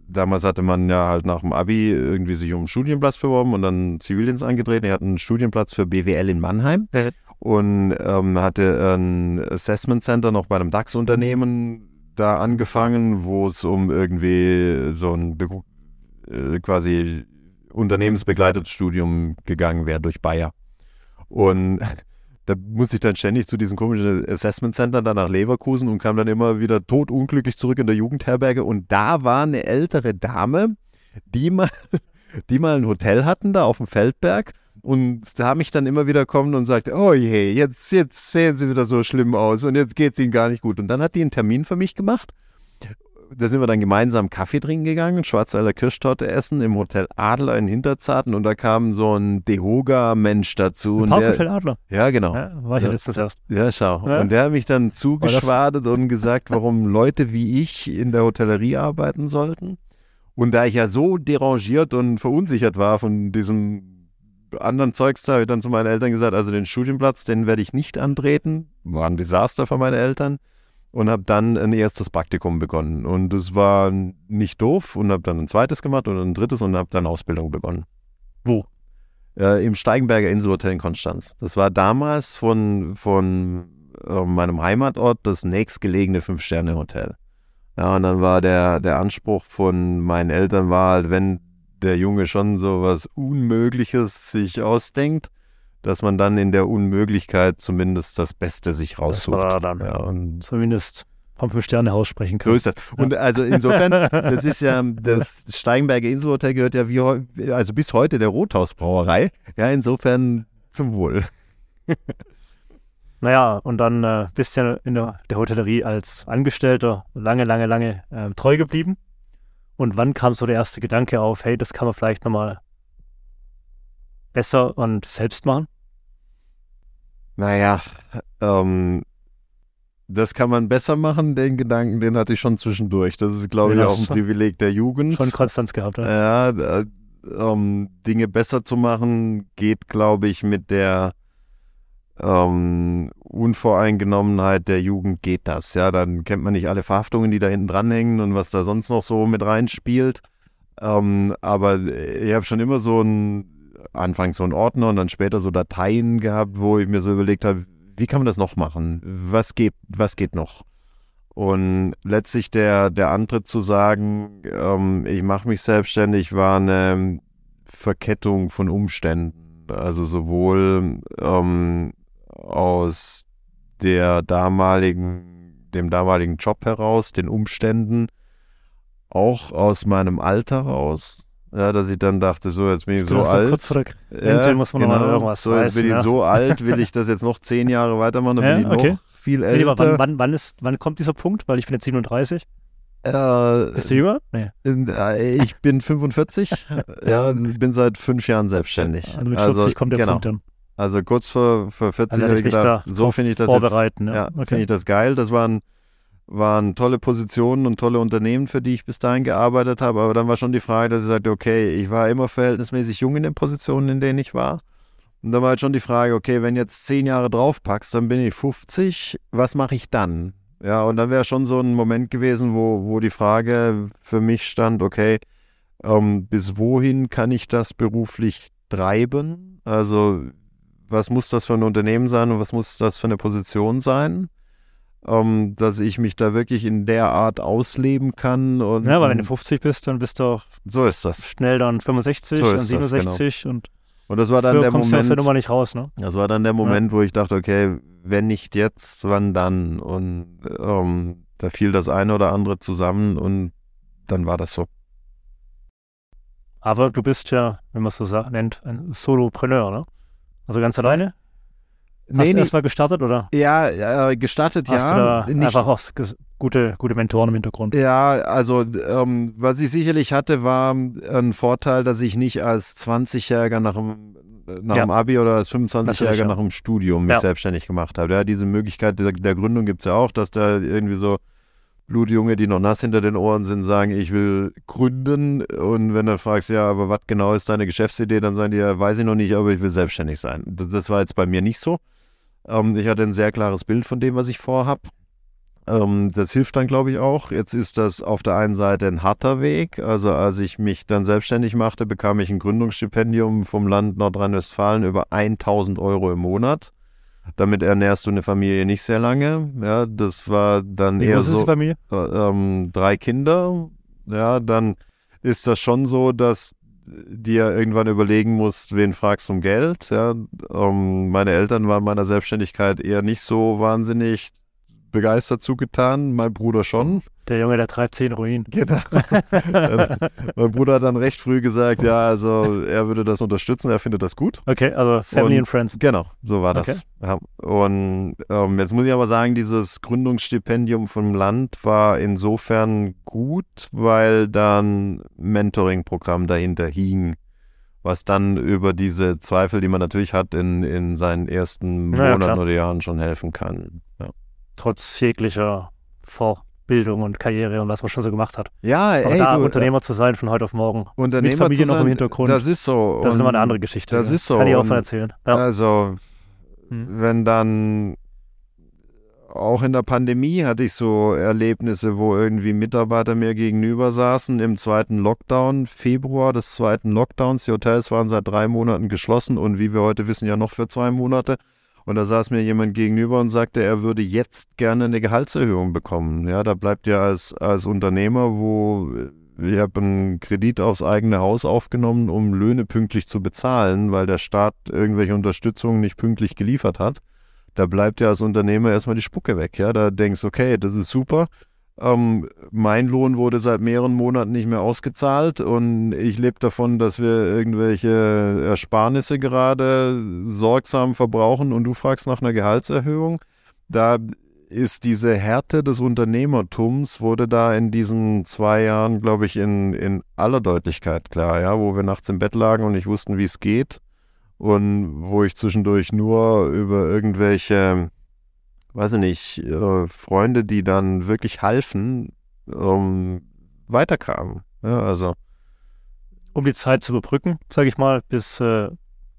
[SPEAKER 3] damals hatte man ja halt nach dem Abi irgendwie sich um einen Studienplatz beworben und dann Zivildienst angetreten. Ich hatte einen Studienplatz für BWL in Mannheim mhm. und ähm, hatte ein Assessment Center noch bei einem DAX-Unternehmen da angefangen, wo es um irgendwie so ein äh, quasi unternehmensbegleitetes Studium gegangen wäre durch Bayer. Und [LAUGHS] da musste ich dann ständig zu diesem komischen Assessment Center dann nach Leverkusen und kam dann immer wieder totunglücklich zurück in der Jugendherberge. Und da war eine ältere Dame, die mal, [LAUGHS] die mal ein Hotel hatten da auf dem Feldberg. Und da mich dann immer wieder kommen und sagt, oh je, jetzt, jetzt sehen sie wieder so schlimm aus und jetzt geht es ihnen gar nicht gut. Und dann hat die einen Termin für mich gemacht da sind wir dann gemeinsam Kaffee trinken gegangen, Schwarzwälder Kirschtorte essen im Hotel Adler in Hinterzarten und da kam so ein Dehoga-Mensch dazu.
[SPEAKER 1] Parkhotel Adler?
[SPEAKER 3] Ja, genau.
[SPEAKER 1] Ja, war ich ja letztens erst.
[SPEAKER 3] Ja, schau. Ja. Und der hat mich dann zugeschwadet und gesagt, warum [LAUGHS] Leute wie ich in der Hotellerie arbeiten sollten. Und da ich ja so derangiert und verunsichert war von diesem anderen Zeugs, da habe ich dann zu meinen Eltern gesagt, also den Studienplatz, den werde ich nicht antreten. War ein Desaster für meine Eltern und habe dann ein erstes Praktikum begonnen. Und das war nicht doof und habe dann ein zweites gemacht und ein drittes und habe dann Ausbildung begonnen.
[SPEAKER 1] Wo?
[SPEAKER 3] Äh, Im Steigenberger Inselhotel in Konstanz. Das war damals von, von äh, meinem Heimatort das nächstgelegene Fünf-Sterne-Hotel. Ja, und dann war der, der Anspruch von meinen Eltern war halt, wenn der Junge schon so was Unmögliches sich ausdenkt, dass man dann in der Unmöglichkeit zumindest das Beste sich raussucht. Das war
[SPEAKER 1] dann ja, und zumindest vom Fünf-Sterne-Haus sprechen
[SPEAKER 3] können. So ist das. Und also insofern, das ist ja, [LAUGHS] das Steigenberger Inselhotel gehört ja wie, also bis heute der Rothausbrauerei. Ja, insofern zum Wohl. [LAUGHS]
[SPEAKER 1] Naja, und dann äh, bist du ja in der, der, Hotellerie als Angestellter lange, lange, lange äh, treu geblieben. Und wann kam so der erste Gedanke auf, hey, das kann man vielleicht nochmal besser und selbst machen?
[SPEAKER 3] Naja, ähm, das kann man besser machen, den Gedanken, den hatte ich schon zwischendurch. Das ist, glaube ich, auch ein Privileg der Jugend.
[SPEAKER 1] Schon Konstanz gehabt, ja.
[SPEAKER 3] Ja, äh, um Dinge besser zu machen, geht, glaube ich, mit der ähm, Unvoreingenommenheit der Jugend geht das. Ja, dann kennt man nicht alle Verhaftungen, die da hinten dranhängen und was da sonst noch so mit reinspielt. Ähm, aber ich habe schon immer so ein anfangs so einen Ordner und dann später so Dateien gehabt, wo ich mir so überlegt habe, wie kann man das noch machen? Was geht, was geht noch? Und letztlich der, der Antritt zu sagen, ähm, ich mache mich selbstständig, war eine Verkettung von Umständen. Also sowohl ähm, aus der damaligen, dem damaligen Job heraus, den Umständen, auch aus meinem Alter raus. Ja, dass ich dann dachte, so, jetzt bin ich so alt.
[SPEAKER 1] Kurz der ja, muss man genau. noch irgendwas
[SPEAKER 3] So, jetzt bin ich ja. so [LAUGHS] alt, will ich das jetzt noch zehn Jahre weitermachen, dann ja, bin ich okay. noch viel älter. Nee,
[SPEAKER 1] wann, wann, wann, ist, wann kommt dieser Punkt? Weil ich bin jetzt 37. Äh, Bist du jünger?
[SPEAKER 3] Nee. Äh, ich bin 45. [LAUGHS] ja, bin seit fünf Jahren selbstständig.
[SPEAKER 1] Also mit 40 also, kommt der
[SPEAKER 3] genau.
[SPEAKER 1] Punkt dann.
[SPEAKER 3] Also kurz vor, vor 40 also habe ich gedacht, so finde ich das
[SPEAKER 1] vorbereiten,
[SPEAKER 3] jetzt, ja. Okay. finde ich das geil. Das waren waren tolle Positionen und tolle Unternehmen, für die ich bis dahin gearbeitet habe. Aber dann war schon die Frage, dass ich sagte, okay, ich war immer verhältnismäßig jung in den Positionen, in denen ich war. Und dann war halt schon die Frage, okay, wenn jetzt zehn Jahre draufpackst, dann bin ich 50, was mache ich dann? Ja, und dann wäre schon so ein Moment gewesen, wo, wo die Frage für mich stand, okay, ähm, bis wohin kann ich das beruflich treiben? Also, was muss das für ein Unternehmen sein und was muss das für eine Position sein? Ähm, dass ich mich da wirklich in der Art ausleben kann. Und,
[SPEAKER 1] ja, weil wenn du 50 bist, dann bist du auch
[SPEAKER 3] so ist das.
[SPEAKER 1] schnell dann 65, so dann 67 das, genau. und
[SPEAKER 3] und das war dann der Moment. Aus
[SPEAKER 1] der Nummer nicht raus, ne?
[SPEAKER 3] Das war dann der Moment, ja. wo ich dachte, okay, wenn nicht jetzt, wann dann? Und ähm, da fiel das eine oder andere zusammen und dann war das so.
[SPEAKER 1] Aber du bist ja, wenn man es so nennt, ein Solopreneur, ne? Also ganz alleine? Hast nee, du erstmal gestartet, oder?
[SPEAKER 3] Ja, äh, gestartet,
[SPEAKER 1] Hast
[SPEAKER 3] ja.
[SPEAKER 1] Du da einfach auch gute, gute Mentoren im Hintergrund.
[SPEAKER 3] Ja, also ähm, was ich sicherlich hatte, war ein Vorteil, dass ich nicht als 20-Jähriger nach dem, nach ja. dem Abi oder als 25-Jähriger ja. nach dem Studium mich ja. selbstständig gemacht habe. Ja, diese Möglichkeit der, der Gründung gibt es ja auch, dass da irgendwie so Blutjunge, die noch nass hinter den Ohren sind, sagen, ich will gründen. Und wenn du fragst, ja, aber was genau ist deine Geschäftsidee, dann sagen die, ja, weiß ich noch nicht, aber ich will selbstständig sein. Das, das war jetzt bei mir nicht so. Ähm, ich hatte ein sehr klares Bild von dem, was ich vorhab. Ähm, das hilft dann, glaube ich, auch. Jetzt ist das auf der einen Seite ein harter Weg. Also als ich mich dann selbstständig machte, bekam ich ein Gründungsstipendium vom Land Nordrhein-Westfalen über 1000 Euro im Monat. Damit ernährst du eine Familie nicht sehr lange. Ja, das war dann Wie eher so. Ist die
[SPEAKER 1] Familie?
[SPEAKER 3] Äh, ähm, drei Kinder. Ja, dann ist das schon so, dass dir irgendwann überlegen musst, wen fragst du um Geld. Ja, ähm, meine Eltern waren meiner Selbstständigkeit eher nicht so wahnsinnig begeistert zugetan, mein Bruder schon.
[SPEAKER 1] Der Junge, der treibt zehn Ruinen.
[SPEAKER 3] Genau. [LAUGHS] mein Bruder hat dann recht früh gesagt, ja, also er würde das unterstützen, er findet das gut.
[SPEAKER 1] Okay, also Family und, and Friends.
[SPEAKER 3] Genau, so war das. Okay. Und ähm, jetzt muss ich aber sagen, dieses Gründungsstipendium vom Land war insofern gut, weil dann Mentoring-Programm dahinter hing was dann über diese Zweifel, die man natürlich hat, in, in seinen ersten Monaten ja, oder Jahren schon helfen kann. Ja
[SPEAKER 1] trotz jeglicher Vorbildung und Karriere und was man schon so gemacht hat.
[SPEAKER 3] Ja,
[SPEAKER 1] Aber
[SPEAKER 3] ey,
[SPEAKER 1] da
[SPEAKER 3] du,
[SPEAKER 1] Unternehmer zu sein von heute auf morgen.
[SPEAKER 3] Unternehmer
[SPEAKER 1] mit Familie
[SPEAKER 3] zu sein,
[SPEAKER 1] noch im Hintergrund.
[SPEAKER 3] Das ist so.
[SPEAKER 1] Das ist immer eine andere Geschichte.
[SPEAKER 3] Das ist so.
[SPEAKER 1] Kann ich auch von erzählen.
[SPEAKER 3] Ja. Also, hm. wenn dann auch in der Pandemie hatte ich so Erlebnisse, wo irgendwie Mitarbeiter mir gegenüber saßen im zweiten Lockdown, Februar des zweiten Lockdowns. Die Hotels waren seit drei Monaten geschlossen und wie wir heute wissen, ja noch für zwei Monate. Und da saß mir jemand gegenüber und sagte, er würde jetzt gerne eine Gehaltserhöhung bekommen. Ja, da bleibt ja als, als Unternehmer, wo ich habe einen Kredit aufs eigene Haus aufgenommen, um Löhne pünktlich zu bezahlen, weil der Staat irgendwelche Unterstützungen nicht pünktlich geliefert hat. Da bleibt ja als Unternehmer erstmal die Spucke weg. Ja, da denkst, okay, das ist super. Ähm, mein Lohn wurde seit mehreren Monaten nicht mehr ausgezahlt und ich lebe davon, dass wir irgendwelche Ersparnisse gerade sorgsam verbrauchen und du fragst nach einer Gehaltserhöhung. Da ist diese Härte des Unternehmertums, wurde da in diesen zwei Jahren, glaube ich, in, in aller Deutlichkeit klar, ja, wo wir nachts im Bett lagen und nicht wussten, wie es geht und wo ich zwischendurch nur über irgendwelche weiß ich nicht, äh, Freunde, die dann wirklich halfen, ähm, weiterkamen. Ja, also.
[SPEAKER 1] Um die Zeit zu überbrücken, sage ich mal, bis äh,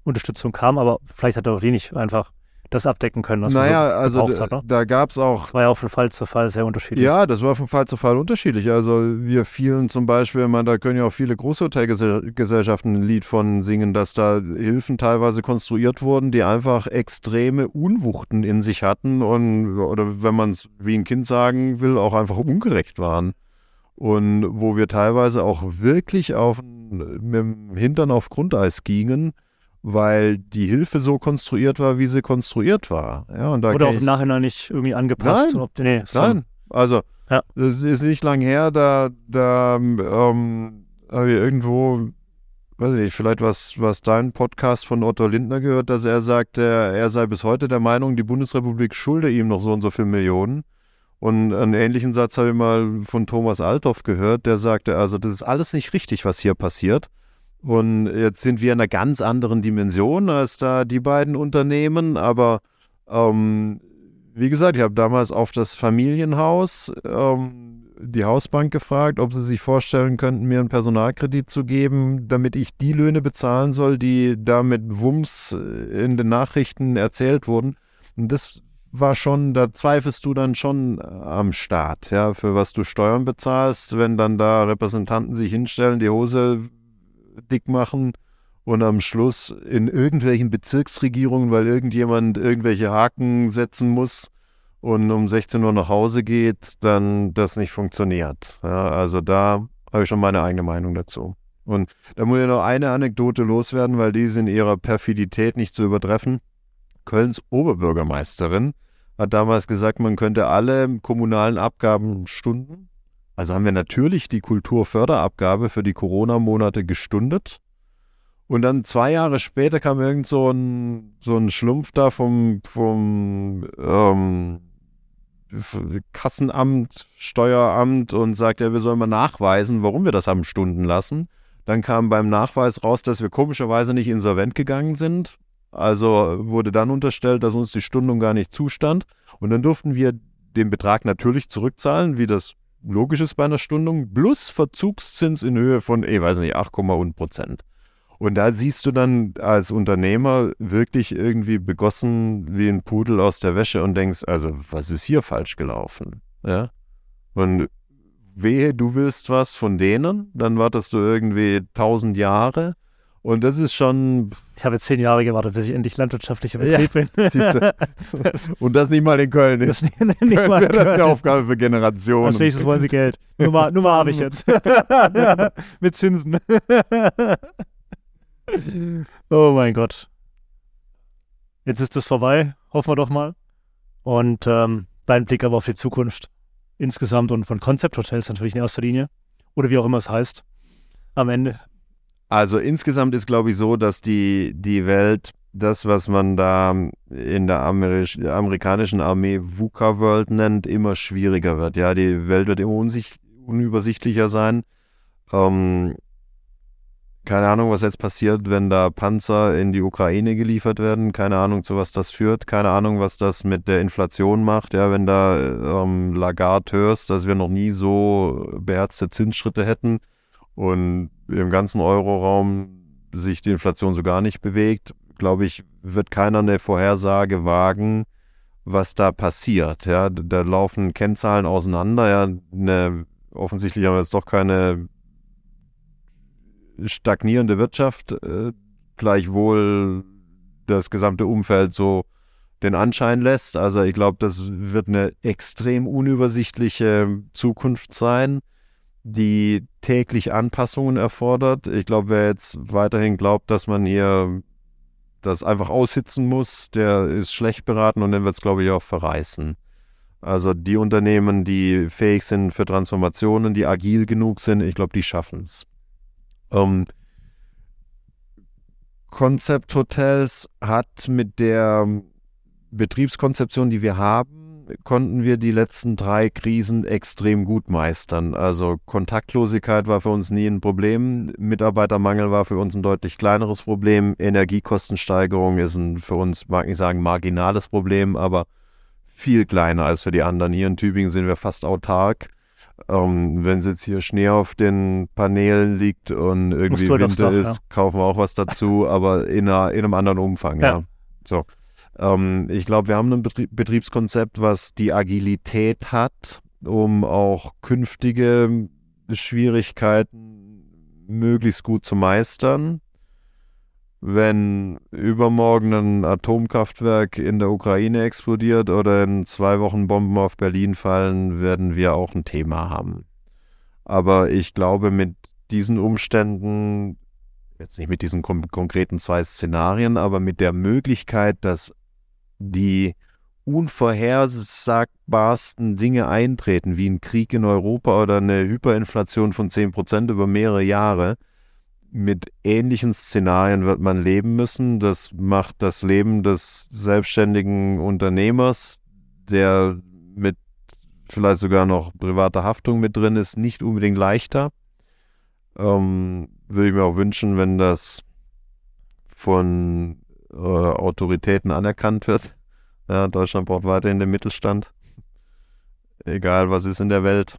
[SPEAKER 1] Unterstützung kam, aber vielleicht hat er auch die nicht einfach das abdecken können, was
[SPEAKER 3] naja,
[SPEAKER 1] man so
[SPEAKER 3] also
[SPEAKER 1] gebraucht hat. Ne?
[SPEAKER 3] Da gab es auch.
[SPEAKER 1] Das war ja auch von Fall zu Fall sehr unterschiedlich.
[SPEAKER 3] Ja, das war von Fall zu Fall unterschiedlich. Also wir fielen zum Beispiel, man, da können ja auch viele Großhotelgesellschaften ein Lied von singen, dass da Hilfen teilweise konstruiert wurden, die einfach extreme Unwuchten in sich hatten und oder wenn man es wie ein Kind sagen will, auch einfach ungerecht waren. Und wo wir teilweise auch wirklich auf mit dem Hintern auf Grundeis gingen weil die Hilfe so konstruiert war, wie sie konstruiert war. Ja, und da
[SPEAKER 1] Oder auch im Nachhinein nicht irgendwie angepasst.
[SPEAKER 3] Nein, ob, nee, nein. also ja. das ist nicht lang her, da, da ähm, habe ich irgendwo, weiß ich, vielleicht was, was dein Podcast von Otto Lindner gehört, dass er sagte, er sei bis heute der Meinung, die Bundesrepublik schulde ihm noch so und so viele Millionen. Und einen ähnlichen Satz habe ich mal von Thomas Althoff gehört, der sagte, also das ist alles nicht richtig, was hier passiert. Und jetzt sind wir in einer ganz anderen Dimension als da die beiden Unternehmen. Aber ähm, wie gesagt, ich habe damals auf das Familienhaus ähm, die Hausbank gefragt, ob sie sich vorstellen könnten, mir einen Personalkredit zu geben, damit ich die Löhne bezahlen soll, die da mit Wumms in den Nachrichten erzählt wurden. Und das war schon, da zweifelst du dann schon am Staat, ja, für was du Steuern bezahlst, wenn dann da Repräsentanten sich hinstellen, die Hose dick machen und am Schluss in irgendwelchen Bezirksregierungen, weil irgendjemand irgendwelche Haken setzen muss und um 16 Uhr nach Hause geht, dann das nicht funktioniert. Ja, also da habe ich schon meine eigene Meinung dazu. Und da muss ich noch eine Anekdote loswerden, weil die ist in ihrer Perfidität nicht zu übertreffen. Kölns Oberbürgermeisterin hat damals gesagt, man könnte alle kommunalen Abgaben stunden also haben wir natürlich die Kulturförderabgabe für die Corona-Monate gestundet. Und dann zwei Jahre später kam irgend so ein, so ein Schlumpf da vom, vom ähm, Kassenamt, Steueramt und sagt, ja, wir sollen mal nachweisen, warum wir das haben stunden lassen. Dann kam beim Nachweis raus, dass wir komischerweise nicht insolvent gegangen sind. Also wurde dann unterstellt, dass uns die Stundung gar nicht zustand. Und dann durften wir den Betrag natürlich zurückzahlen, wie das logisch ist bei einer Stundung, plus Verzugszins in Höhe von, ich weiß nicht, 8, und Prozent. Und da siehst du dann als Unternehmer wirklich irgendwie begossen wie ein Pudel aus der Wäsche und denkst, also was ist hier falsch gelaufen? Ja. Und wehe, du willst was von denen, dann wartest du irgendwie tausend Jahre. Und das ist schon.
[SPEAKER 1] Ich habe jetzt zehn Jahre gewartet, bis ich endlich landwirtschaftlicher Betrieb ja, bin. Siehst
[SPEAKER 3] du. [LAUGHS] Und das nicht mal in Köln ist. Das, nicht, nicht Köln wäre das eine Aufgabe für Generationen.
[SPEAKER 1] Als nächstes wollen sie Geld. Nummer, [LAUGHS] Nummer habe ich jetzt. [LAUGHS] Mit Zinsen. oh mein Gott. Jetzt ist das vorbei, hoffen wir doch mal. Und ähm, dein Blick aber auf die Zukunft insgesamt und von Concept Hotels natürlich in erster Linie. Oder wie auch immer es heißt. Am Ende.
[SPEAKER 3] Also insgesamt ist, glaube ich, so, dass die, die Welt, das, was man da in der Amerik amerikanischen Armee VUCA World nennt, immer schwieriger wird. Ja, die Welt wird immer unübersichtlicher sein. Ähm, keine Ahnung, was jetzt passiert, wenn da Panzer in die Ukraine geliefert werden. Keine Ahnung, zu was das führt. Keine Ahnung, was das mit der Inflation macht. Ja, wenn da ähm, Lagarde hörst, dass wir noch nie so beherzte Zinsschritte hätten und im ganzen Euroraum sich die Inflation so gar nicht bewegt, glaube ich, wird keiner eine Vorhersage wagen, was da passiert. Ja, da laufen Kennzahlen auseinander. Ja, eine, offensichtlich haben wir jetzt doch keine stagnierende Wirtschaft, äh, gleichwohl das gesamte Umfeld so den Anschein lässt. Also ich glaube, das wird eine extrem unübersichtliche Zukunft sein, die täglich Anpassungen erfordert. Ich glaube, wer jetzt weiterhin glaubt, dass man hier das einfach aussitzen muss, der ist schlecht beraten und dann wird es, glaube ich, auch verreißen. Also die Unternehmen, die fähig sind für Transformationen, die agil genug sind, ich glaube, die schaffen es. Ähm, Concept Hotels hat mit der Betriebskonzeption, die wir haben, konnten wir die letzten drei Krisen extrem gut meistern. Also Kontaktlosigkeit war für uns nie ein Problem, Mitarbeitermangel war für uns ein deutlich kleineres Problem, Energiekostensteigerung ist ein für uns, mag ich sagen, marginales Problem, aber viel kleiner als für die anderen. Hier in Tübingen sind wir fast autark. Ähm, wenn jetzt hier Schnee auf den Paneelen liegt und irgendwie Winter Dach, ist, ja. kaufen wir auch was dazu, [LAUGHS] aber in, einer, in einem anderen Umfang, ja. ja. So. Ähm, ich glaube, wir haben ein Betrie Betriebskonzept, was die Agilität hat, um auch künftige Schwierigkeiten möglichst gut zu meistern wenn übermorgen ein Atomkraftwerk in der Ukraine explodiert oder in zwei Wochen Bomben auf Berlin fallen, werden wir auch ein Thema haben. Aber ich glaube, mit diesen Umständen, jetzt nicht mit diesen konkreten zwei Szenarien, aber mit der Möglichkeit, dass die unvorhersagbarsten Dinge eintreten, wie ein Krieg in Europa oder eine Hyperinflation von 10% über mehrere Jahre, mit ähnlichen Szenarien wird man leben müssen. Das macht das Leben des selbstständigen Unternehmers, der mit vielleicht sogar noch privater Haftung mit drin ist, nicht unbedingt leichter. Ähm, würde ich mir auch wünschen, wenn das von äh, Autoritäten anerkannt wird. Ja, Deutschland braucht weiterhin den Mittelstand. Egal was ist in der Welt.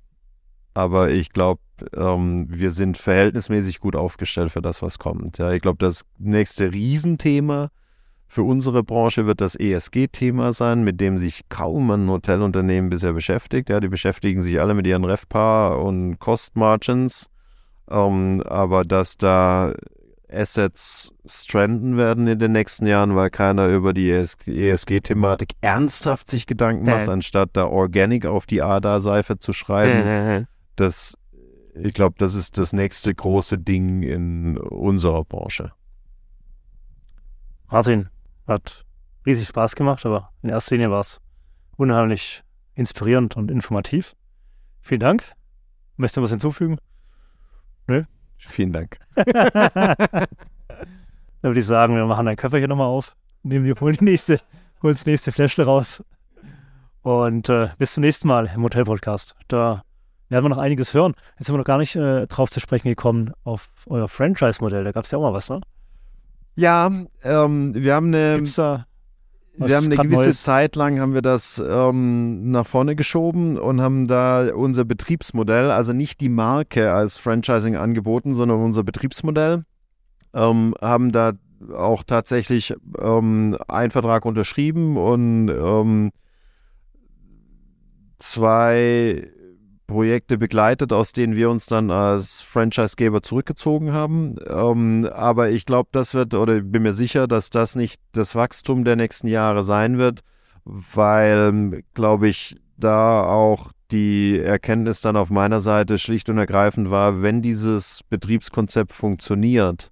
[SPEAKER 3] Aber ich glaube, ähm, wir sind verhältnismäßig gut aufgestellt für das, was kommt. Ja, ich glaube, das nächste Riesenthema für unsere Branche wird das ESG-Thema sein, mit dem sich kaum ein Hotelunternehmen bisher beschäftigt. Ja, die beschäftigen sich alle mit ihren RevPAR und Cost Margins. Ähm, aber dass da Assets stranden werden in den nächsten Jahren, weil keiner über die ESG-Thematik ernsthaft sich Gedanken macht, anstatt da Organic auf die ADA-Seife zu schreiben. das ich glaube, das ist das nächste große Ding in unserer Branche.
[SPEAKER 1] Martin, hat riesig Spaß gemacht, aber in erster Linie war es unheimlich inspirierend und informativ. Vielen Dank. Möchtest du was hinzufügen?
[SPEAKER 3] Nö? Vielen Dank. [LAUGHS]
[SPEAKER 1] Dann würde ich sagen, wir machen ein Köfferchen nochmal auf, nehmen die, holen die nächste, holen das nächste Fläschle raus. Und äh, bis zum nächsten Mal im Hotel-Podcast. Da werden wir noch einiges hören. Jetzt sind wir noch gar nicht äh, drauf zu sprechen gekommen auf euer Franchise-Modell. Da gab es ja auch mal was, ne?
[SPEAKER 3] Ja, ähm, wir haben eine.
[SPEAKER 1] Gibt's da
[SPEAKER 3] wir haben eine gewisse Neues? Zeit lang haben wir das ähm, nach vorne geschoben und haben da unser Betriebsmodell, also nicht die Marke als Franchising angeboten, sondern unser Betriebsmodell, ähm, haben da auch tatsächlich ähm, einen Vertrag unterschrieben und ähm, zwei Projekte begleitet, aus denen wir uns dann als Franchisegeber zurückgezogen haben. Ähm, aber ich glaube, das wird, oder ich bin mir sicher, dass das nicht das Wachstum der nächsten Jahre sein wird, weil, glaube ich, da auch die Erkenntnis dann auf meiner Seite schlicht und ergreifend war, wenn dieses Betriebskonzept funktioniert,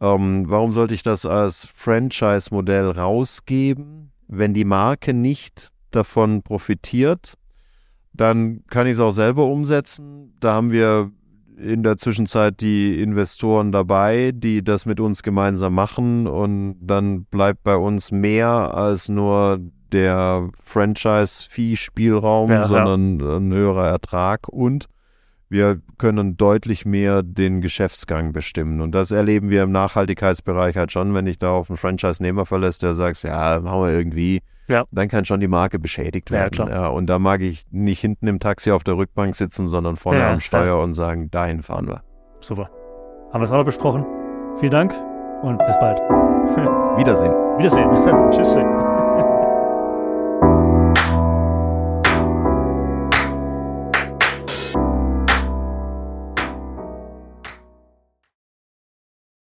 [SPEAKER 3] ähm, warum sollte ich das als Franchise-Modell rausgeben, wenn die Marke nicht davon profitiert? Dann kann ich es auch selber umsetzen. Da haben wir in der Zwischenzeit die Investoren dabei, die das mit uns gemeinsam machen und dann bleibt bei uns mehr als nur der Franchise-Fee-Spielraum, ja, sondern ja. ein höherer Ertrag und wir können deutlich mehr den Geschäftsgang bestimmen. Und das erleben wir im Nachhaltigkeitsbereich halt schon, wenn ich da auf einen Franchise-Nehmer verlässt, der sagt, ja, machen wir irgendwie, ja. dann kann schon die Marke beschädigt werden. Ja, ja, und da mag ich nicht hinten im Taxi auf der Rückbank sitzen, sondern vorne am Steuer und sagen, dahin fahren wir.
[SPEAKER 1] Super. Haben wir es auch noch besprochen. Vielen Dank und bis bald. [LAUGHS]
[SPEAKER 3] Wiedersehen.
[SPEAKER 1] Wiedersehen. [LAUGHS] Tschüss.